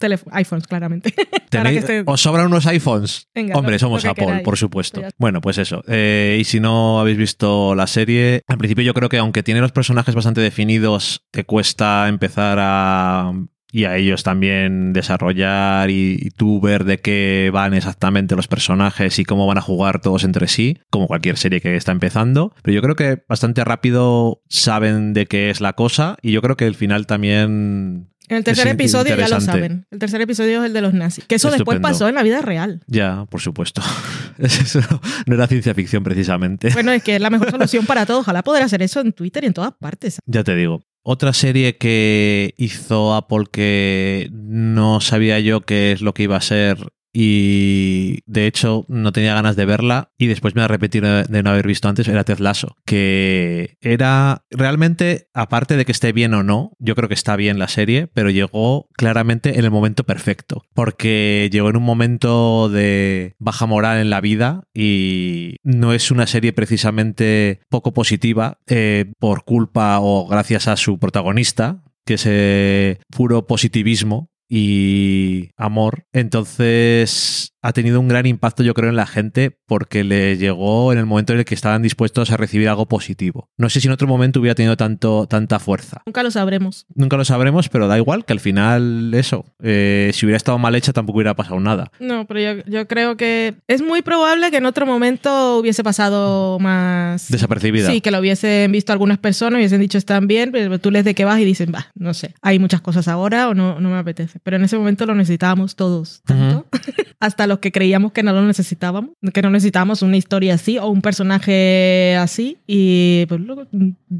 IPhones, claramente. Para que ¿Tenéis- estén- ¿Os sobran unos iPhones? Venga, Hombre, lo- somos lo Apple, queráis. por supuesto. Bueno, pues eso. Eh, y si no habéis visto la serie, al principio yo creo que aunque tiene los personajes bastante definidos, te cuesta empezar a y a ellos también desarrollar y, y tú ver de qué van exactamente los personajes y cómo van a jugar todos entre sí, como cualquier serie que está empezando. Pero yo creo que bastante rápido saben de qué es la cosa y yo creo que el final también En el tercer Es episodio ya lo saben. El tercer episodio es el de los nazis. Que eso después pasó en la vida real. Ya, por supuesto. Eso no era ciencia ficción precisamente. Bueno, es que es la mejor solución para todo. Ojalá poder hacer eso en Twitter y en todas partes. Ya te digo. Otra serie que hizo Apple que no sabía yo qué es lo que iba a ser y de hecho no tenía ganas de verla y después me arrepentí de no haber visto antes era Ted Lasso que era realmente aparte de que esté bien o no yo creo que está bien la serie pero llegó claramente en el momento perfecto porque llegó en un momento de baja moral en la vida y no es una serie precisamente poco positiva eh, por culpa o gracias a su protagonista que es eh, puro positivismo y amor. Entonces ha tenido un gran impacto, yo creo, en la gente porque le llegó en el momento en el que estaban dispuestos a recibir algo positivo. No sé si en otro momento hubiera tenido tanto, tanta fuerza. Nunca lo sabremos. Nunca lo sabremos, pero da igual que al final eso, eh, si hubiera estado mal hecha tampoco hubiera pasado nada. No, pero yo, yo creo que es muy probable que en otro momento hubiese pasado más... Desapercibida. Sí, que lo hubiesen visto algunas personas, hubiesen dicho están bien, pero tú les de qué vas y dicen, va, no sé, hay muchas cosas ahora o no, no me apetece. Pero en ese momento lo necesitábamos todos, tanto, hasta los que creíamos que no lo necesitábamos, que no necesitábamos una historia así o un personaje así y pues luego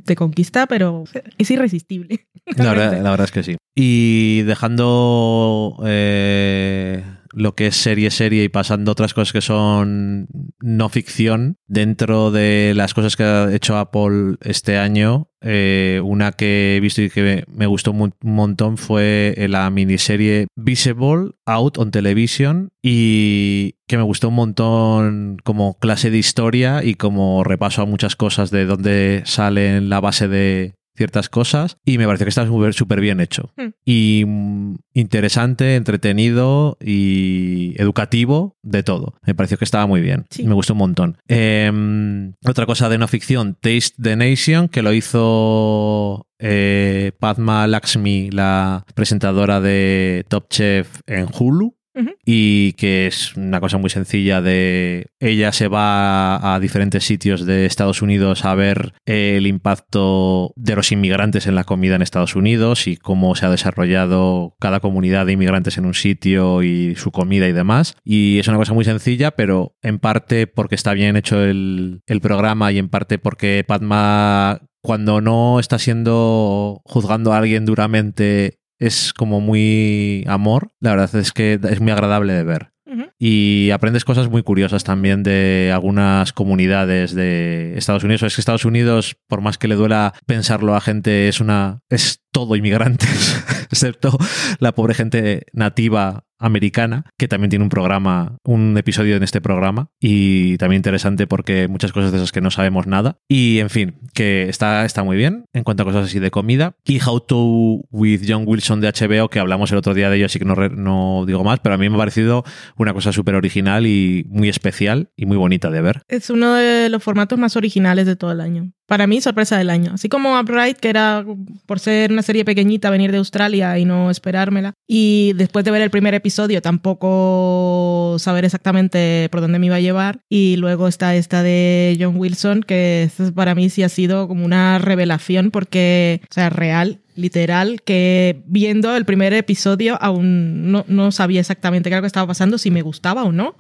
te conquista, pero es irresistible. La verdad, la verdad es que sí. Y dejando eh, lo que es serie serie y pasando otras cosas que son no ficción, dentro de las cosas que ha hecho Apple este año, eh, una que he visto y que me gustó un montón fue la miniserie Visible Out on Television y que me gustó un montón como clase de historia y como repaso a muchas cosas de dónde salen la base de ciertas cosas y me pareció que está súper bien hecho Hmm. y mm, interesante, entretenido y educativo de todo. Me pareció que estaba muy bien. Sí. Me gustó un montón. Em, otra cosa de no ficción, Taste the Nation, que lo hizo eh, Padma Lakshmi, la presentadora de Top Chef en Hulu Y que es una cosa muy sencilla de ella se va a diferentes sitios de Estados Unidos a ver el impacto de los inmigrantes en la comida en Estados Unidos y cómo se ha desarrollado cada comunidad de inmigrantes en un sitio y su comida y demás. Y es una cosa muy sencilla, pero en parte porque está bien hecho el, el programa y en parte porque Padma cuando no está siendo juzgando a alguien duramente es como muy amor. La verdad es que es muy agradable de ver. Y aprendes cosas muy curiosas también de algunas comunidades de Estados Unidos. Es que Estados Unidos, por más que le duela pensarlo a gente, es una. es todo inmigrantes, excepto la pobre gente nativa americana, que también tiene un programa, un episodio en este programa, y también interesante porque muchas cosas de esas que no sabemos nada. Y en fin, que está, está muy bien en cuanto a cosas así de comida. Y How to with John Wilson de HBO, que hablamos el otro día de ello, así que no, no digo más, pero a mí me ha parecido una cosa súper original y muy especial y muy bonita de ver. Es uno de los formatos más originales de todo el año. Para mí, sorpresa del año. Así como Upright, que era por ser una serie pequeñita, venir de Australia y no esperármela. Y después de ver el primer episodio, tampoco saber exactamente por dónde me iba a llevar. Y luego está esta de John Wilson, que para mí sí ha sido como una revelación, porque, o sea, real. Literal, que viendo el primer episodio aún no, no sabía exactamente qué era lo que estaba pasando, si me gustaba o no.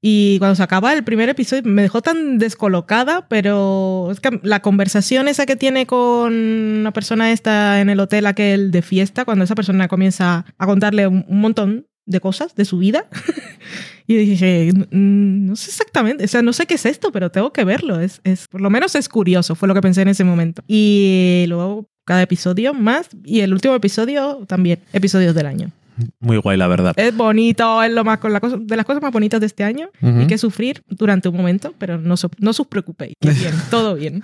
Y cuando se acaba el primer episodio me dejó tan descolocada, pero es que la conversación esa que tiene con una persona esta en el hotel aquel de fiesta, cuando esa persona comienza a contarle un, montón de cosas de su vida. y dije, "Mm, no sé exactamente, o sea, no sé qué es esto, pero tengo que verlo. Es, es, por lo menos es curioso, fue lo que pensé en ese momento. Y luego cada episodio más, y el último episodio también, episodios del año. Muy guay, la verdad. Es bonito, es lo más con la cosa, de las cosas más bonitas de este año. Hay que sufrir durante un momento, pero no, so- no os preocupéis. que bien, todo bien.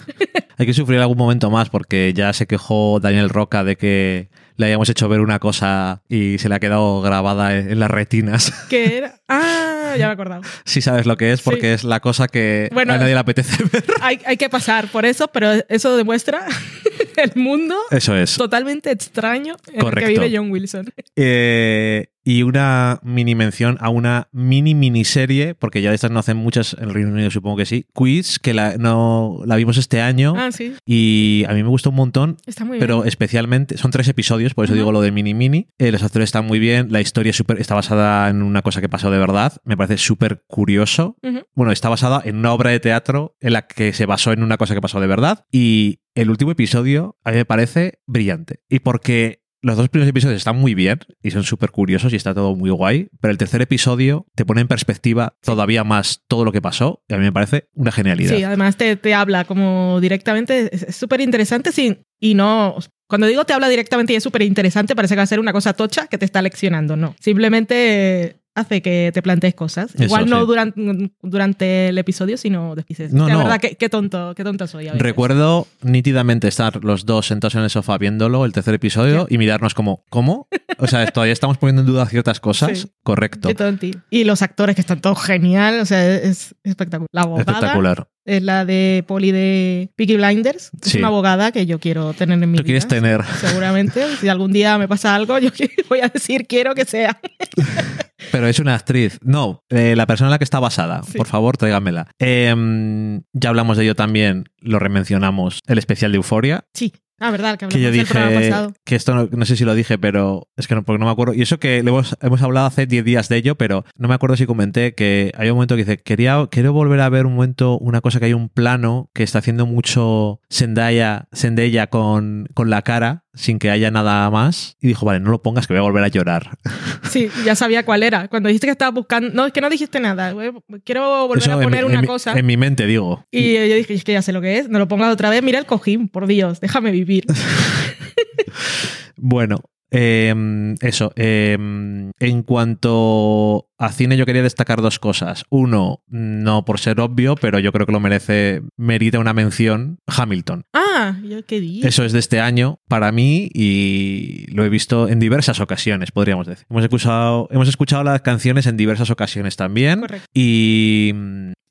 Hay que sufrir algún momento más porque ya se quejó Daniel Roca de que le hayamos hecho ver una cosa y se le ha quedado grabada en en las retinas. ¿Qué era? Ah, ya me he acordado. Si sabes lo que es, porque Sí. es la cosa que Bueno. a nadie le apetece ver. Hay, hay que pasar por eso, pero eso demuestra el mundo Eso es. totalmente extraño en Correcto. el que vive John Wilson. Eh, y una mini mención a una mini miniserie, porque ya de estas no hacen muchas en el Reino Unido, supongo que sí. Quiz, que la, no, la vimos este año Ah, sí, y a mí me gustó un montón. está muy Pero bien. especialmente, son tres episodios, por eso digo lo de mini mini. Eh, los actores están muy bien, la historia es súper- está basada en una cosa que pasó de verdad, me parece súper curioso. Bueno, está basada en una obra de teatro en la que se basó en una cosa que pasó de verdad. Y el último episodio a mí me parece brillante. Y porque los dos primeros episodios están muy bien y son súper curiosos y está todo muy guay, pero el tercer episodio te pone en perspectiva todavía más todo lo que pasó y a mí me parece una genialidad. Sí, además te, te habla como directamente, es súper interesante sin, y no... Cuando digo te habla directamente y es súper interesante, parece que va a ser una cosa tocha que te está leccionando, no. Simplemente hace que te plantees cosas. Eso, Igual no sí. durante, durante el episodio, sino después. No, "Hostia, no. verdad, qué, qué tonto, qué tonto soy. a veces". Recuerdo nítidamente estar los dos sentados en el sofá viéndolo, el tercer episodio, y mirarnos como, ¿cómo? O sea, todavía estamos poniendo en duda ciertas cosas. Sí. Correcto. Qué tonti. Y los actores que están todos genial, o sea, es espectacular. La abogada Espectacular. es la de Polly de Peaky Blinders. Es Sí. una abogada que yo quiero tener en mi vida. quieres tener. Seguramente. Si algún día me pasa algo, yo voy a decir quiero que sea. Pero es una actriz. No, eh, la persona en la que está basada. Sí. Por favor, tráigamela. Em, ya hablamos de ello también, lo remencionamos, el especial de Euforia. Sí. Ah, verdad, que Que yo dije pasado. que esto no, no sé si lo dije, pero es que no, porque no me acuerdo. Y eso que hemos, hemos hablado hace 10 días de ello, pero no me acuerdo si comenté que hay un momento que dice, quería, quiero volver a ver un momento, una cosa que hay un plano que está haciendo mucho Zendaya, Zendaya con, con la cara sin que haya nada más. Y dijo, vale, no lo pongas que voy a volver a llorar. Sí, ya sabía cuál era. Cuando dijiste que estabas buscando. No, es que no dijiste nada. Quiero volver Eso a poner una en mi- cosa. En mi mente, digo. Y yo dije, es que ya sé lo que es. No lo pongas otra vez. Mira el cojín, por Dios. Déjame vivir. Bueno, eh, eso. eh, en cuanto a cine, yo quería destacar dos cosas. Uno, no por ser obvio, pero yo creo que lo merece, merita una mención, Hamilton. Ah, yo qué di. Eso es de este año para mí y lo he visto en diversas ocasiones, podríamos decir. Hemos escuchado, hemos escuchado las canciones en diversas ocasiones también. Correcto. Y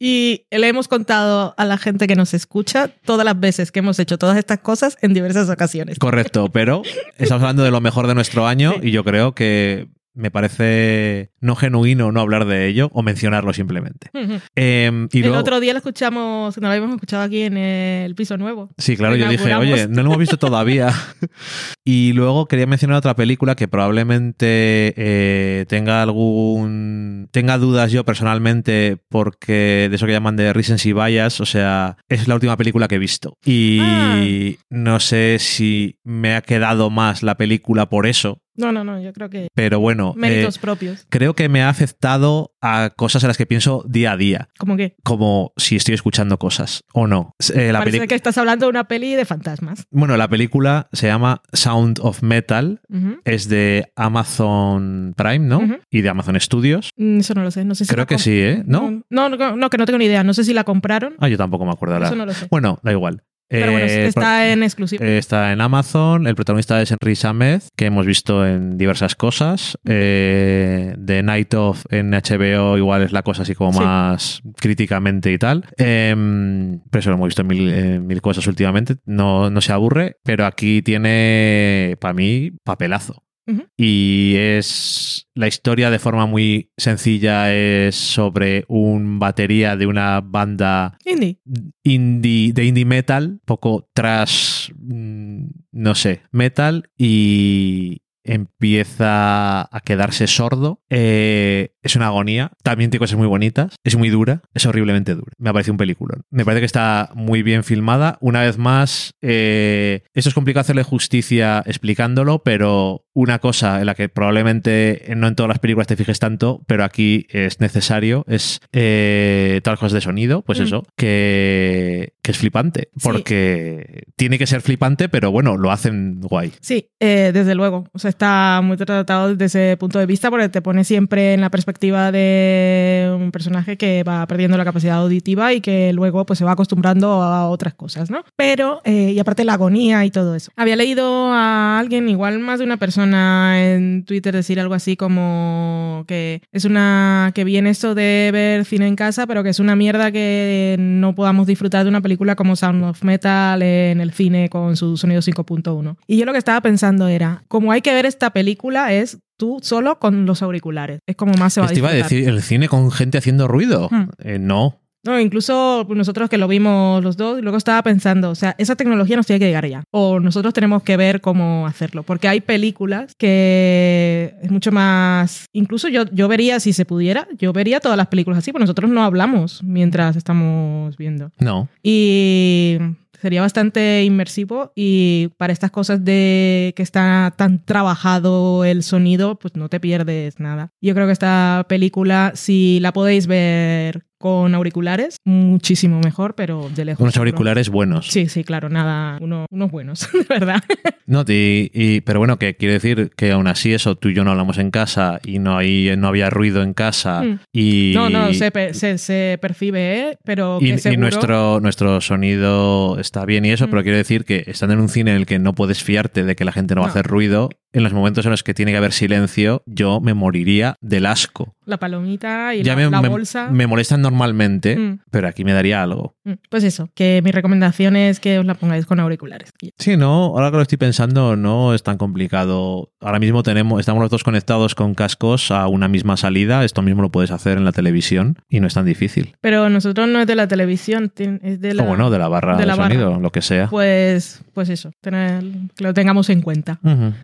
Y le hemos contado a la gente que nos escucha todas las veces que hemos hecho todas estas cosas en diversas ocasiones. correcto, pero estamos hablando de lo mejor de nuestro año Sí. y yo creo que me parece no genuino no hablar de ello o mencionarlo simplemente. Eh, y el luego, otro día lo escuchamos, no lo habíamos escuchado aquí en el piso nuevo. sí, claro, yo dije, oye, no lo hemos visto todavía. y luego quería mencionar otra película que probablemente eh, tenga algún. tenga dudas yo personalmente, porque de eso que llaman de recency bias, o sea, es la última película que he visto. Y Ah. no sé si me ha quedado más la película por eso, No, no, no, yo creo que pero bueno. méritos eh, propios. Creo que me ha afectado a cosas en las que pienso día a día, Como que como si estoy escuchando cosas o no. Eh, la parece que estás hablando de una peli de fantasmas. Bueno, la película se llama Sound of Metal, es de Amazon Prime, ¿no? Y de Amazon Studios. Mm, Eso no lo sé, no sé si Creo que sí, ¿eh? ¿No? No, no, no, que no tengo ni idea. No sé si la compraron. Ah, yo tampoco me acuerdo. Eso no lo sé. Bueno, da igual. Pero bueno, Eh, está en exclusiva. Eh, Está en Amazon, el protagonista es Henry Samed, que hemos visto en diversas cosas. Eh, The Night of en HBO igual es la cosa así como Sí. más críticamente y tal. Eh, pero eso lo hemos visto en mil, en mil cosas últimamente, no, no se aburre, pero aquí tiene, para mí, papelazo. Y es la historia de forma muy sencilla, es sobre un batería de una banda Indie. indie, de indie metal, poco trash, mm, no sé, metal y, empieza a quedarse sordo. Eh, es una agonía. También tiene cosas muy bonitas. Es muy dura. Es horriblemente dura. Me parece un peliculón. Me parece que está muy bien filmada. Una vez más, eh, esto es complicado hacerle justicia explicándolo, pero una cosa en la que probablemente no en todas las películas te fijes tanto, pero aquí es necesario, es eh, todas las cosas de sonido, pues Mm. eso, que, que es flipante. Porque tiene que ser flipante, pero bueno, lo hacen guay. Sí, eh, desde luego. O sea, está muy tratado desde ese punto de vista porque te pone siempre en la perspectiva de un personaje que va perdiendo la capacidad auditiva y que luego pues se va acostumbrando a otras cosas, ¿no? Pero, eh, y aparte la agonía y todo eso. Había leído a alguien, igual más de una persona en Twitter decir algo así como que es una, que viene esto de ver cine en casa, pero que es una mierda que no podamos disfrutar de una película como Sound of Metal en el cine con su sonido 5.1. Y yo lo que estaba pensando era, como hay que ver esta película es tú solo con los auriculares. Es como más se va a Te iba a decir, el cine con gente haciendo ruido. Hmm. Eh, no. No, incluso nosotros que lo vimos los dos, luego estaba pensando, o sea, esa tecnología nos tiene que llegar ya. O nosotros tenemos que ver cómo hacerlo. Porque hay películas que es mucho más. Incluso yo, yo vería, si se pudiera, yo vería todas las películas así, porque nosotros no hablamos mientras estamos viendo. No. Y sería bastante inmersivo y para estas cosas de que está tan trabajado el sonido, pues no te pierdes nada. Yo creo que esta película, si la podéis ver con auriculares, muchísimo mejor, pero de lejos. Unos auriculares buenos. Sí, sí, claro, nada, uno- unos buenos, de verdad. No, y, y- pero bueno, que quiere decir que aún así eso, tú y yo no hablamos en casa y no, hay, no había ruido en casa Mm. y... No, no, se, se, se percibe, ¿eh? pero que Y, nuestro, nuestro sonido está bien y eso, Mm. pero quiero decir que estando en un cine en el que no puedes fiarte de que la gente no va a hacer ruido, en los momentos en los que tiene que haber silencio, yo me moriría del asco. La palomita y Ya la, me, la me- bolsa. me molestan normalmente, Mm. pero aquí me daría algo. Mm, Pues eso, que mi recomendación es que os la pongáis con auriculares. Sí, no, ahora que lo estoy pensando, no es tan complicado. Ahora mismo tenemos, estamos los dos conectados con cascos a una misma salida. Esto mismo lo puedes hacer en la televisión y no es tan difícil. Pero nosotros no es de la televisión, es de la... O bueno, de la barra de de, la barra. sonido, lo que sea. Pues, pues eso, tener, que lo tengamos en cuenta.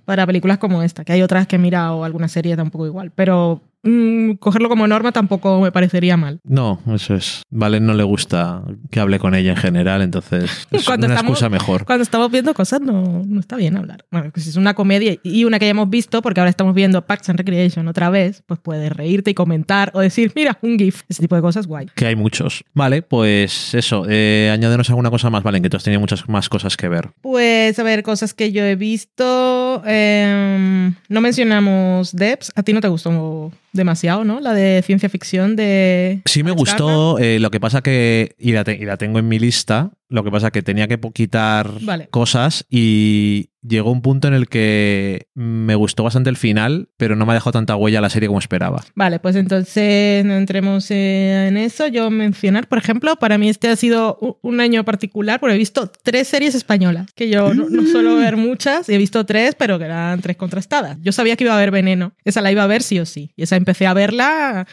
Para películas como esta, que hay otras que mira o alguna serie tampoco igual. Pero mm, cogerlo como norma tampoco me parecería mal. No, eso es. Vale, no le gusta que hable con ella en general, entonces es Cuando una estamos- excusa mejor. Cuando estamos viendo cosas no, no está bien hablar. Bueno, pues si es una comedia y una que ya hemos visto, porque ahora estamos viendo Parks and Recreation otra vez, pues puedes reírte y comentar o decir, mira, un GIF. Ese tipo de cosas, guay. Que hay muchos. Vale, pues eso. Eh, añádenos alguna cosa más, Valen, que tú has tenido muchas más cosas que ver. Pues a ver, cosas que yo he visto. Em, no mencionamos Debs. A ti no te gustó demasiado, ¿no? La de ciencia ficción de. Sí me Alex gustó, eh, lo que pasa que, y la, te- y la tengo en mi lista, lo que pasa que tenía que quitar Vale. cosas y llegó un punto en el que me gustó bastante el final, pero no me ha dejado tanta huella la serie como esperaba. Vale, pues entonces no entremos en eso. Yo mencionar, por ejemplo, para mí este ha sido un año particular porque he visto tres series españolas, que yo no, no suelo ver muchas, y he visto tres, pero que eran tres contrastadas. Yo sabía que iba a haber Veneno, esa la iba a ver sí o sí, y esa empecé a verla,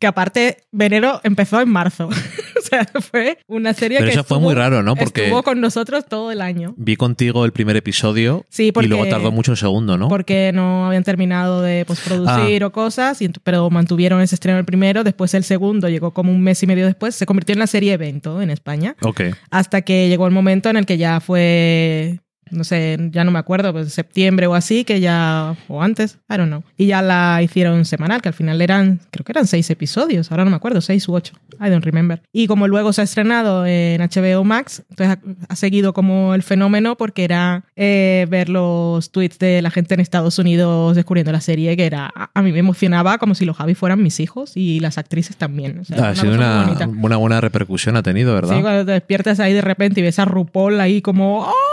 que aparte Veneno empezó en marzo, o sea, fue una serie Pero que eso fue muy raro, ¿no? Porque estuvo con nosotros todo el año. vi contigo el primer episodio Sí, porque, y luego tardó mucho el segundo, ¿no? porque no habían terminado de postproducir Ah. o cosas, y pero mantuvieron ese estreno el primero, después el segundo llegó como un mes y medio después, se convirtió en la serie evento en España, Ok. hasta que llegó el momento en el que ya fue, no sé, ya no me acuerdo, pues septiembre o así, que ya, o antes, I don't know, y ya la hicieron semanal, que al final eran, creo que eran seis episodios, ahora no me acuerdo, seis u ocho, I don't remember. Y como luego se ha estrenado en HBO Max, entonces ha, ha seguido como el fenómeno porque era eh, ver los tweets de la gente en Estados Unidos descubriendo la serie, que era, a, a mí me emocionaba como si los Javi fueran mis hijos y las actrices también. O sea, ha una sido una, una buena repercusión, ha tenido, ¿verdad? Sí, cuando te despiertas ahí de repente y ves a RuPaul ahí como, ¡oh!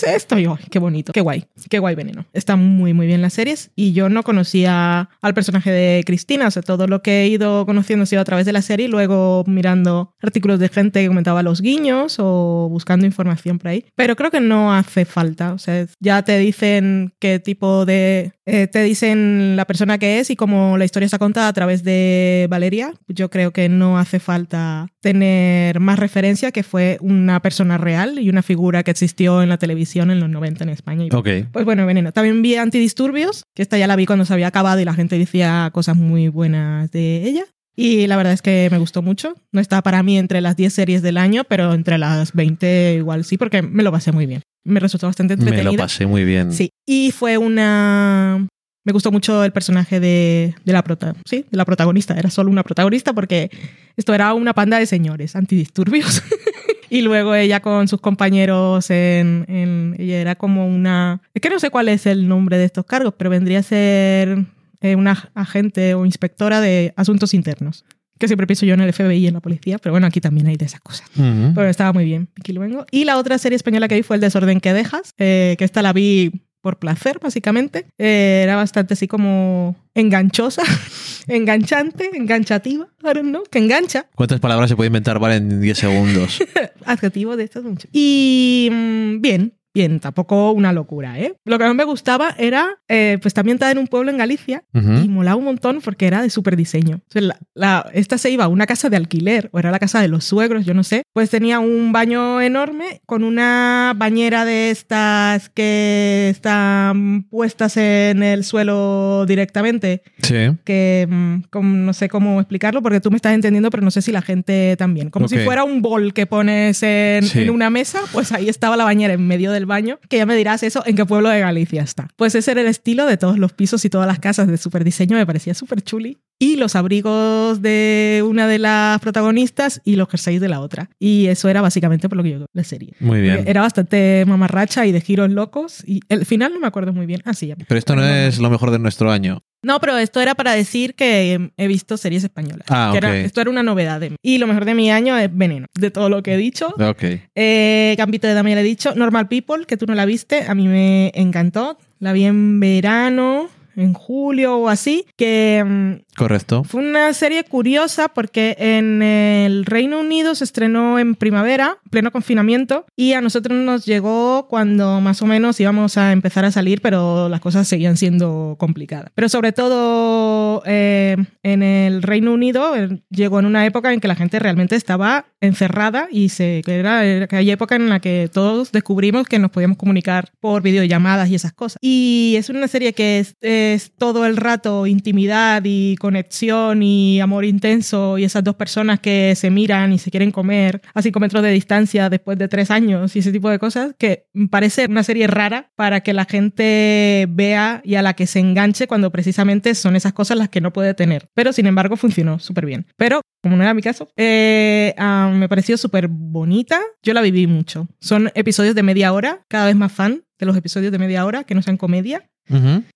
¿Qué es esto? Y yo, "Ay, qué bonito, qué guay, qué guay veneno. Está muy, muy bien las series. Y yo no conocía al personaje de Cristina, o sea, todo lo que he ido conociendo ha sido a través de la serie luego mirando artículos de gente que comentaba los guiños o buscando información por ahí. Pero creo que no hace falta, o sea, ya te dicen qué tipo de eh, te dicen la persona que es y como la historia está contada a través de Valeria, yo creo que no hace falta tener más referencia que fue una persona real y una figura que existió en la televisión en los 90 en España. Ok. Pues bueno, veneno. También vi Antidisturbios, que esta ya la vi cuando se había acabado y la gente decía cosas muy buenas de ella. Y la verdad es que me gustó mucho. No está para mí entre las 10 series del año, pero entre las 20 igual sí, porque me lo pasé muy bien. Me resultó bastante Me entretenida. lo pasé muy bien. Sí. Y fue una. Me gustó mucho el personaje de, de la prota sí, de la protagonista. Era solo una protagonista porque esto era una panda de señores antidisturbios. y luego ella con sus compañeros en, en- Ella era como una. Es que no sé cuál es el nombre de estos cargos, pero vendría a ser eh, una agente o inspectora de asuntos internos. Que siempre pienso yo en el FBI y en la policía, pero bueno, aquí también hay de esas cosas. Ujú. Pero estaba muy bien, Vicky Luengo. Y la otra serie española que vi fue El desorden que dejas, eh, que esta la vi por placer, básicamente. Eh, era bastante así como enganchosa, enganchante, enganchativa, I don't know, que engancha. ¿Cuántas palabras se puede inventar vale en 10 segundos? Adjetivo de estos mucho. Y mm, bien, bien, tampoco una locura, ¿eh? Lo que más me gustaba era, eh, pues también estar en un pueblo en Galicia y Ujú. molaba un montón porque era de súper diseño. O sea, la- la- esta se iba a una casa de alquiler o era la casa de los suegros, yo no sé. Pues tenía un baño enorme con una bañera de estas que están puestas en el suelo directamente. Sí. Que mm, como- no sé cómo explicarlo porque tú me estás entendiendo, pero no sé si la gente también. Como si Ok. fuera un bol que pones en, Sí. en una mesa, pues ahí estaba la bañera en medio baño, que ya me dirás eso, en qué pueblo de Galicia está. Pues ese era el estilo de todos los pisos y todas las casas de super diseño, me parecía súper chuli. Y los abrigos de una de las protagonistas y los jerseys de la otra. Y eso era básicamente por lo que yo la serie. Muy bien. Era bastante mamarracha y de giros locos. Y el final no me acuerdo muy bien. Ah, sí, ya Pero esto no es lo mejor de nuestro año. no, pero esto era para decir que he visto series españolas. Ah, Que era- ok. esto era una novedad de mí. Y lo mejor de mi año es Veneno, de todo lo que he dicho. Ok. Eh, Gambito de Dama ya le he dicho. Normal People, que tú no la viste, a mí me encantó. La vi en verano, en julio o así, que mm, Correcto. fue una serie curiosa porque en el Reino Unido se estrenó en primavera, pleno confinamiento, y a nosotros nos llegó cuando más o menos íbamos a empezar a salir, pero las cosas seguían siendo complicadas. Pero sobre todo eh, en el Reino Unido eh, llegó en una época en que la gente realmente estaba encerrada y se, que era era aquella época en la que todos descubrimos que nos podíamos comunicar por videollamadas y esas cosas. Y es una serie que es, es todo el rato intimidad y conexión y amor intenso y esas dos personas que se miran y se quieren comer a cinco metros de distancia después de tres años y ese tipo de cosas que parece una serie rara para que la gente vea y a la que se enganche cuando precisamente son esas cosas las que no puede tener. Pero sin embargo funcionó súper bien. Pero como no era mi caso, eh, ah, me pareció súper bonita. Yo la viví mucho. Son episodios de media hora, cada vez más fan de los episodios de media hora que no sean comedia.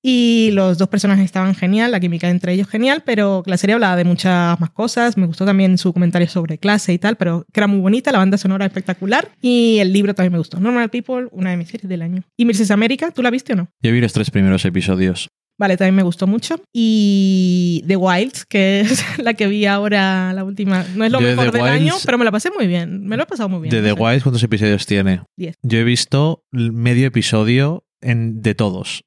Y los dos personajes estaban genial, la química entre ellos genial, pero la serie hablaba de muchas más cosas. Me gustó también su comentario sobre clase y tal, pero que era muy bonita, la banda sonora espectacular y el libro también me gustó. Normal People, una de mis series del año. ¿Y Mrs. America? ¿Tú la viste o no? Yo vi los tres primeros episodios. Vale, también me gustó mucho. Y The Wilds, que es la que vi ahora, la última. No es lo Yo mejor del año, Wilds- pero me la pasé muy bien. Me lo he pasado muy bien. De The no sé. Wild, ¿cuántos episodios tiene? Diez. Yo he visto medio episodio en, de todos.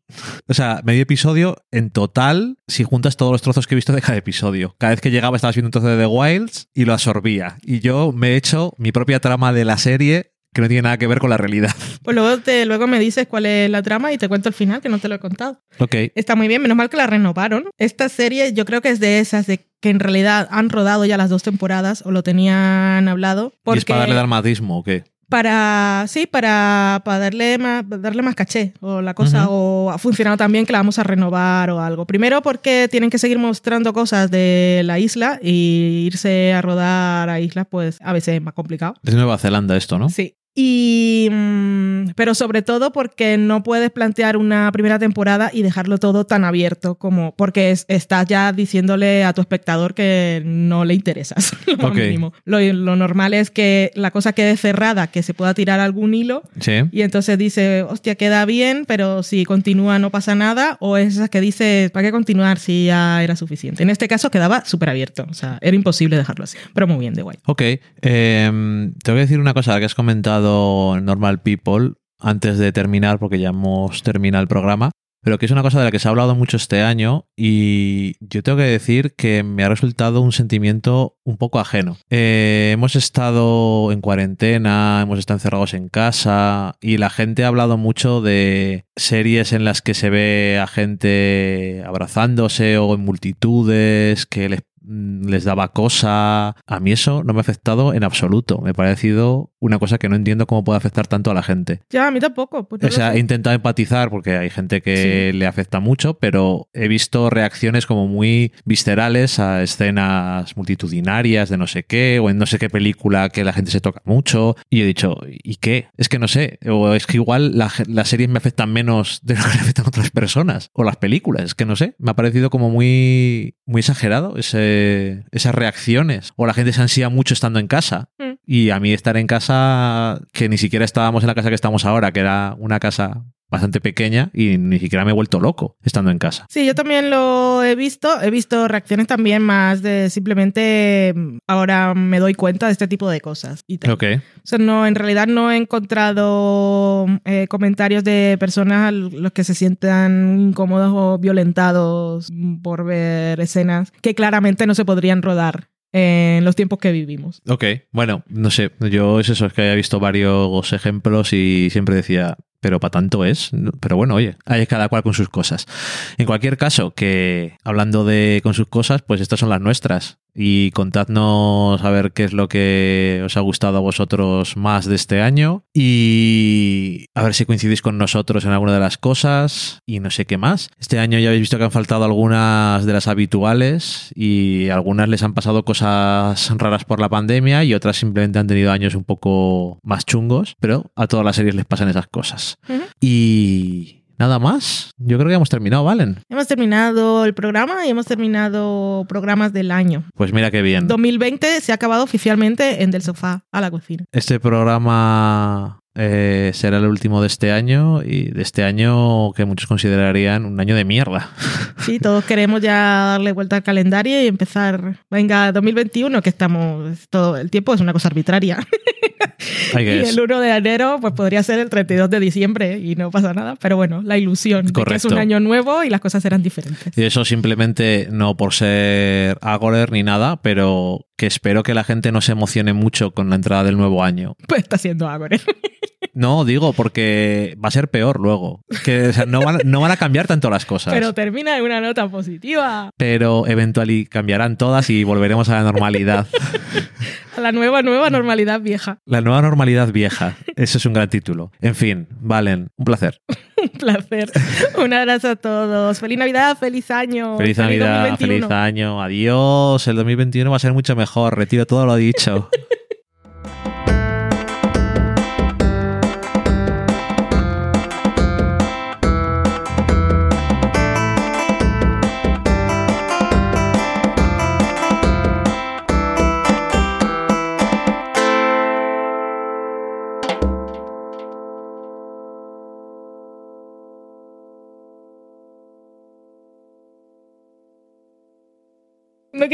O sea, medio episodio en total, si juntas todos los trozos que he visto de cada episodio. Cada vez que llegaba estabas viendo un trozo de The Wilds y lo absorbía. Y yo me he hecho mi propia trama de la serie que no tiene nada que ver con la realidad. Pues luego, te, luego me dices cuál es la trama y te cuento el final, que no te lo he contado. Ok. Está muy bien, menos mal que la renovaron. Esta serie yo creo que es de esas de que en realidad han rodado ya las dos temporadas o lo tenían hablado. ¿Y Porque es para darle dramatismo o qué? Para sí, para, para darle más darle más caché o la cosa o ha funcionado también que la vamos a renovar o algo. Primero porque tienen que seguir mostrando cosas de la isla y irse a rodar a islas pues a veces es más complicado. Es Nueva Zelanda esto, ¿no? Sí. Y, mm, pero sobre todo porque no puedes plantear una primera temporada y dejarlo todo tan abierto como porque es- estás ya diciéndole a tu espectador que no le interesas. Lo, mínimo. Lo, lo normal es que la cosa quede cerrada, que se pueda tirar algún hilo Sí. y entonces dice, hostia, queda bien, pero si continúa no pasa nada, o es esa que dice, ¿para qué continuar si ya era suficiente? En este caso quedaba súper abierto, o sea, era imposible dejarlo así, pero muy bien, de guay. Ok. em, te voy a decir una cosa que has comentado Normal People antes de terminar, porque ya hemos terminado el programa. pero que es una cosa de la que se ha hablado mucho este año y yo tengo que decir que me ha resultado un sentimiento un poco ajeno. Eh, hemos estado en cuarentena, hemos estado encerrados en casa y la gente ha hablado mucho de series en las que se ve a gente abrazándose o en multitudes, que les les daba cosa. A mí eso no me ha afectado en absoluto. Me ha parecido una cosa que no entiendo cómo puede afectar tanto a la gente. Ya, a mí tampoco. Pues o sea, he intentado empatizar porque hay gente que le afecta mucho, pero he visto reacciones como muy viscerales a escenas multitudinarias de no sé qué, o en no sé qué película que la gente se toca mucho. Y he dicho, ¿y qué? Es que no sé. O es que igual las series me afectan menos de lo que le afectan a otras personas. O las películas. Es que no sé. Me ha parecido como muy, muy exagerado ese esas reacciones. O la gente se ansía mucho estando en casa. Mm. Y a mí estar en casa, que ni siquiera estábamos en la casa que estamos ahora, que era una casa bastante pequeña y ni siquiera me he vuelto loco estando en casa. Sí, yo también lo he visto. He visto reacciones también más de simplemente mm, ahora me doy cuenta de este tipo de cosas. Y Ok. O sea, no, en realidad no he encontrado eh, comentarios de personas los que se sientan incómodos o violentados por ver escenas que claramente no se podrían rodar en los tiempos que vivimos. Ok, bueno, no sé, yo es eso, es que he visto varios ejemplos y siempre decía, pero para tanto es. Pero bueno, oye, hay cada cual con sus cosas. En cualquier caso, que hablando de con sus cosas, pues estas son las nuestras y contadnos a ver qué es lo que os ha gustado a vosotros más de este año y a ver si coincidís con nosotros en alguna de las cosas y no sé qué más. Este año ya habéis visto que han faltado algunas de las habituales y algunas les han pasado cosas raras por la pandemia y otras simplemente han tenido años un poco más chungos, pero a todas las series les pasan esas cosas. Y Nada más. Yo creo que hemos terminado, Valen. Hemos terminado el programa y hemos terminado programas del año. Pues mira qué bien. 2020 se ha acabado oficialmente en Del Sofá a la Cocina. Este programa eh, será el último de este año y de este año que muchos considerarían un año de mierda. Sí, todos queremos ya darle vuelta al calendario y empezar. Venga, 2021, que estamos. Todo el tiempo es una cosa arbitraria. y el 1 de enero pues podría ser el 32 de diciembre y no pasa nada, pero bueno, la ilusión de que es un año nuevo y las cosas serán diferentes. Y eso simplemente no por ser Agorer ni nada, pero que espero que la gente no se emocione mucho con la entrada del nuevo año. Pues está siendo Agorer. No, digo, porque va a ser peor luego. Que no, van, no, van, a cambiar tanto las cosas. Pero termina en una nota positiva. Pero eventualmente cambiarán todas y volveremos a la normalidad. la nueva, nueva normalidad vieja. La nueva normalidad vieja. Ese es un gran título. En fin, Valen, un placer. un placer. Un abrazo a todos. Feliz Navidad, feliz año. Feliz Navidad, feliz año. Adiós. El 2021 va a ser mucho mejor. Retiro todo lo dicho.